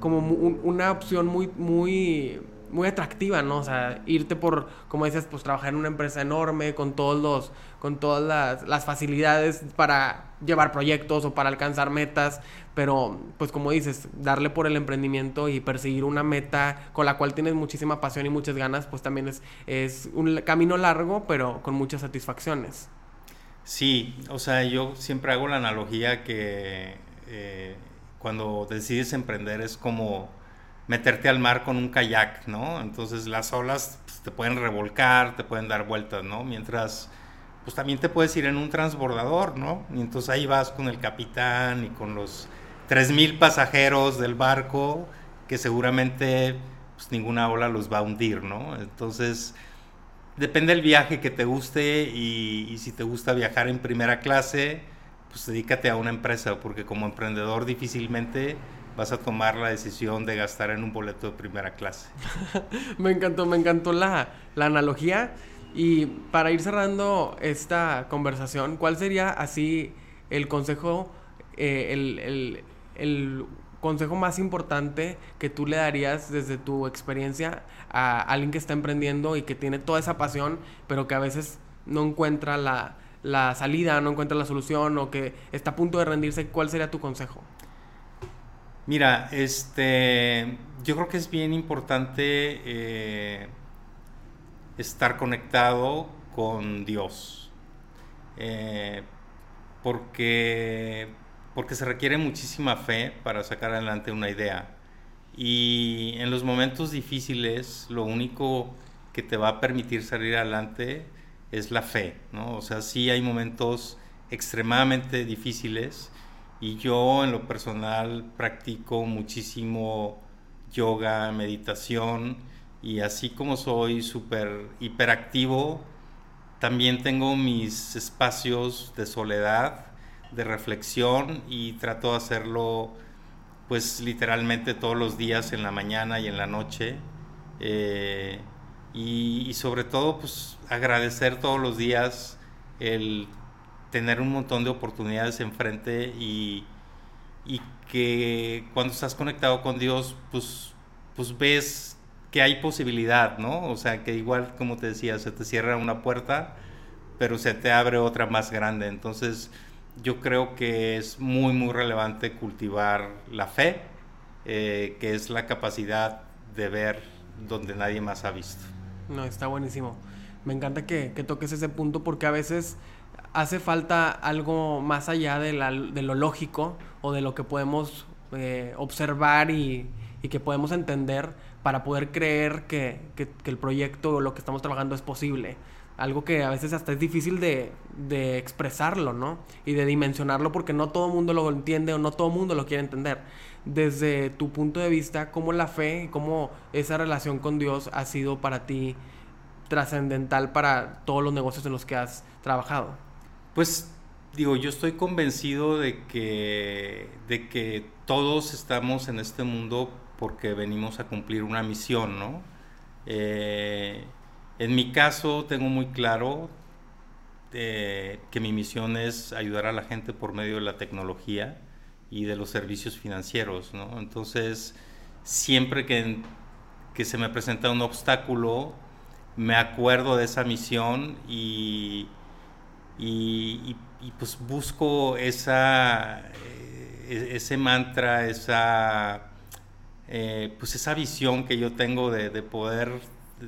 como una opción muy, muy, muy atractiva, ¿no? O sea, irte por, como dices, pues trabajar en una empresa enorme con todos los, con todas las, las facilidades para llevar proyectos o para alcanzar metas, pero pues como dices, darle por el emprendimiento y perseguir una meta con la cual tienes muchísima pasión y muchas ganas, pues también es, es un camino largo, pero con muchas satisfacciones. Sí, o sea, yo siempre hago la analogía que eh, cuando decides emprender es como meterte al mar con un kayak, ¿no? Entonces las olas pues, te pueden revolcar, te pueden dar vueltas, ¿no? Mientras, pues también te puedes ir en un transbordador, ¿no? Y entonces ahí vas con el capitán y con los 3.000 pasajeros del barco que seguramente pues, ninguna ola los va a hundir, ¿no? Entonces depende del viaje que te guste y, si te gusta viajar en primera clase, pues dedícate a una empresa, porque como emprendedor difícilmente vas a tomar la decisión de gastar en un boleto de primera clase. me encantó, me encantó la, analogía. Y para ir cerrando esta conversación, ¿cuál sería así el consejo, eh, el, el consejo más importante que tú le darías desde tu experiencia a alguien que está emprendiendo y que tiene toda esa pasión, pero que a veces no encuentra la, salida, no encuentra la solución o que está a punto de rendirse? ¿Cuál sería tu consejo? Mira, este, yo creo que es bien importante eh, estar conectado con Dios. Eh, porque porque se requiere muchísima fe para sacar adelante una idea. Y en los momentos difíciles, lo único que te va a permitir salir adelante es la fe, ¿no? O sea, sí hay momentos extremadamente difíciles y yo en lo personal practico muchísimo yoga, meditación y así como soy súper hiperactivo, también tengo mis espacios de soledad de reflexión y trato de hacerlo pues literalmente todos los días en la mañana y en la noche Eh, y, sobre todo, pues agradecer todos los días el tener un montón de oportunidades enfrente y, y que cuando estás conectado con Dios, pues, pues ves que hay posibilidad, ¿no? O sea, que igual, como te decía, se te cierra una puerta, pero se te abre otra más grande. Entonces, yo creo que es muy, muy relevante cultivar la fe, eh, que es la capacidad de ver donde nadie más ha visto. No, está buenísimo. Me encanta que, toques ese punto porque a veces hace falta algo más allá de, lo lógico o de lo que podemos eh, observar y, que podemos entender para poder creer que, que, el proyecto o lo que estamos trabajando es posible. Algo que a veces hasta es difícil de, de expresarlo, ¿no? Y de dimensionarlo porque no todo el mundo lo entiende o no todo el mundo lo quiere entender desde tu punto de vista, cómo la fe, cómo esa relación con Dios ha sido para ti trascendental para todos los negocios en los que has trabajado. Pues digo, yo estoy convencido de que, de que todos estamos en este mundo porque venimos a cumplir una misión, ¿no? Eh, en mi caso tengo muy claro eh, que mi misión es ayudar a la gente por medio de la tecnología y de los servicios financieros, ¿no? Entonces, siempre que, se me presenta un obstáculo, me acuerdo de esa misión y, y, pues busco esa, eh, ese mantra, esa, eh, pues esa visión que yo tengo de, de, poder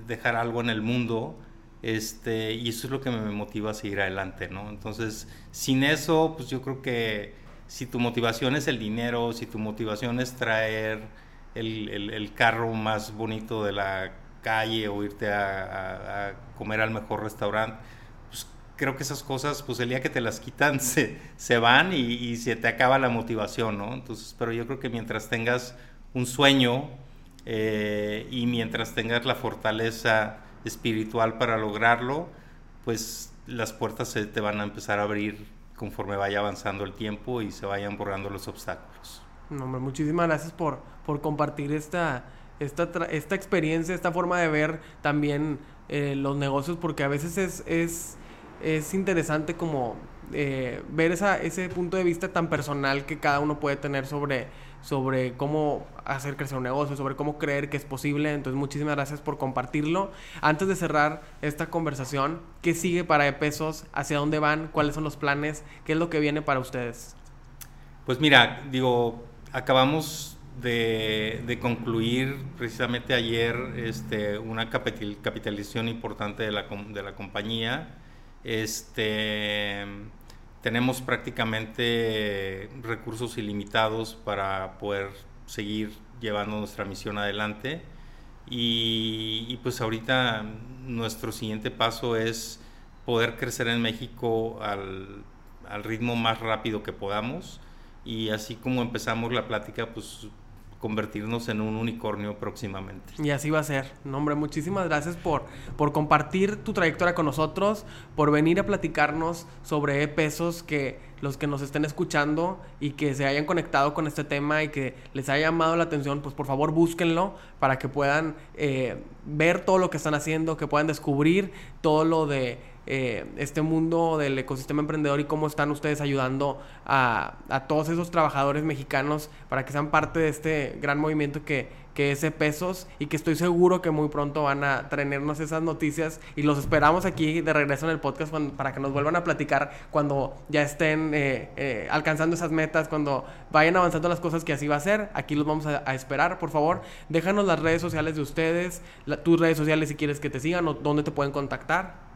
dejar algo en el mundo. Este, y eso es lo que me motiva a seguir adelante, ¿no? Entonces, sin eso, pues yo creo que si tu motivación es el dinero, si tu motivación es traer el, carro más bonito de la calle o irte a, comer al mejor restaurante, pues creo que esas cosas, pues el día que te las quitan se, se van y, se te acaba la motivación, ¿no? Entonces, pero yo creo que mientras tengas un sueño eh, y mientras tengas la fortaleza espiritual para lograrlo, pues las puertas se te van a empezar a abrir conforme vaya avanzando el tiempo y se vayan borrando los obstáculos. No, hombre, muchísimas gracias por, por compartir esta, esta, esta experiencia, esta forma de ver también eh, los negocios, porque a veces es, es, es interesante como eh, ver esa, ese punto de vista tan personal que cada uno puede tener sobre sobre cómo hacer crecer un negocio, sobre cómo creer que es posible. Entonces, muchísimas gracias por compartirlo. Antes de cerrar esta conversación, ¿qué sigue para E-Pesos? ¿Hacia dónde van? ¿Cuáles son los planes? ¿Qué es lo que viene para ustedes? Pues mira, digo, acabamos de, concluir precisamente ayer este, una capitalización importante de la, de la compañía. Este tenemos prácticamente recursos ilimitados para poder seguir llevando nuestra misión adelante. Y, pues ahorita nuestro siguiente paso es poder crecer en México al, al, ritmo más rápido que podamos. Y así como empezamos la plática, pues convertirnos en un unicornio próximamente. Y así va a ser. No, hombre, muchísimas gracias por, por compartir tu trayectoria con nosotros, por venir a platicarnos sobre pesos que los que nos estén escuchando y que se hayan conectado con este tema y que les haya llamado la atención, pues por favor búsquenlo para que puedan eh, ver todo lo que están haciendo, que puedan descubrir todo lo de eh, este mundo del ecosistema emprendedor y cómo están ustedes ayudando a, todos esos trabajadores mexicanos para que sean parte de este gran movimiento que, que es Pesos y que estoy seguro que muy pronto van a traernos esas noticias y los esperamos aquí de regreso en el podcast para que nos vuelvan a platicar cuando ya estén eh, eh, alcanzando esas metas, cuando vayan avanzando las cosas que así va a ser. Aquí los vamos a, esperar, por favor. Déjanos las redes sociales de ustedes, tus redes sociales si quieres que te sigan o dónde te pueden contactar.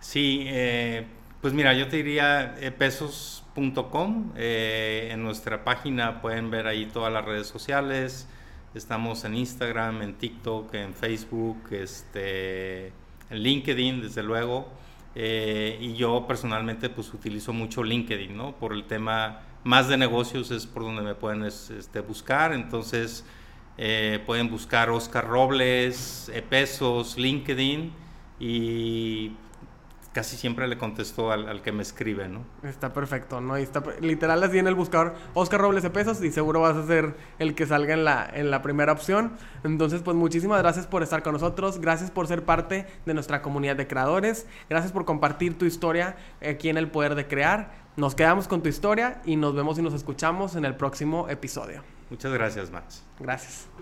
Sí, eh, pues mira, yo te diría pesos.com. Eh, en nuestra página pueden ver ahí todas las redes sociales. Estamos en Instagram, en TikTok, en Facebook, este, en LinkedIn, desde luego. Eh, y yo personalmente pues utilizo mucho LinkedIn, ¿no? Por el tema más de negocios es por donde me pueden este, buscar. Entonces pueden buscar Oscar Robles, Pesos, LinkedIn y casi siempre le contesto al, que me escribe, ¿no? Está perfecto, ¿no? está literal así en el buscador Oscar Robles de Pesos y seguro vas a ser el que salga en la, en la primera opción. Entonces, pues muchísimas gracias por estar con nosotros, gracias por ser parte de nuestra comunidad de creadores, gracias por compartir tu historia aquí en El Poder de Crear. Nos quedamos con tu historia y nos vemos y nos escuchamos en el próximo episodio. Muchas gracias, Max. Gracias.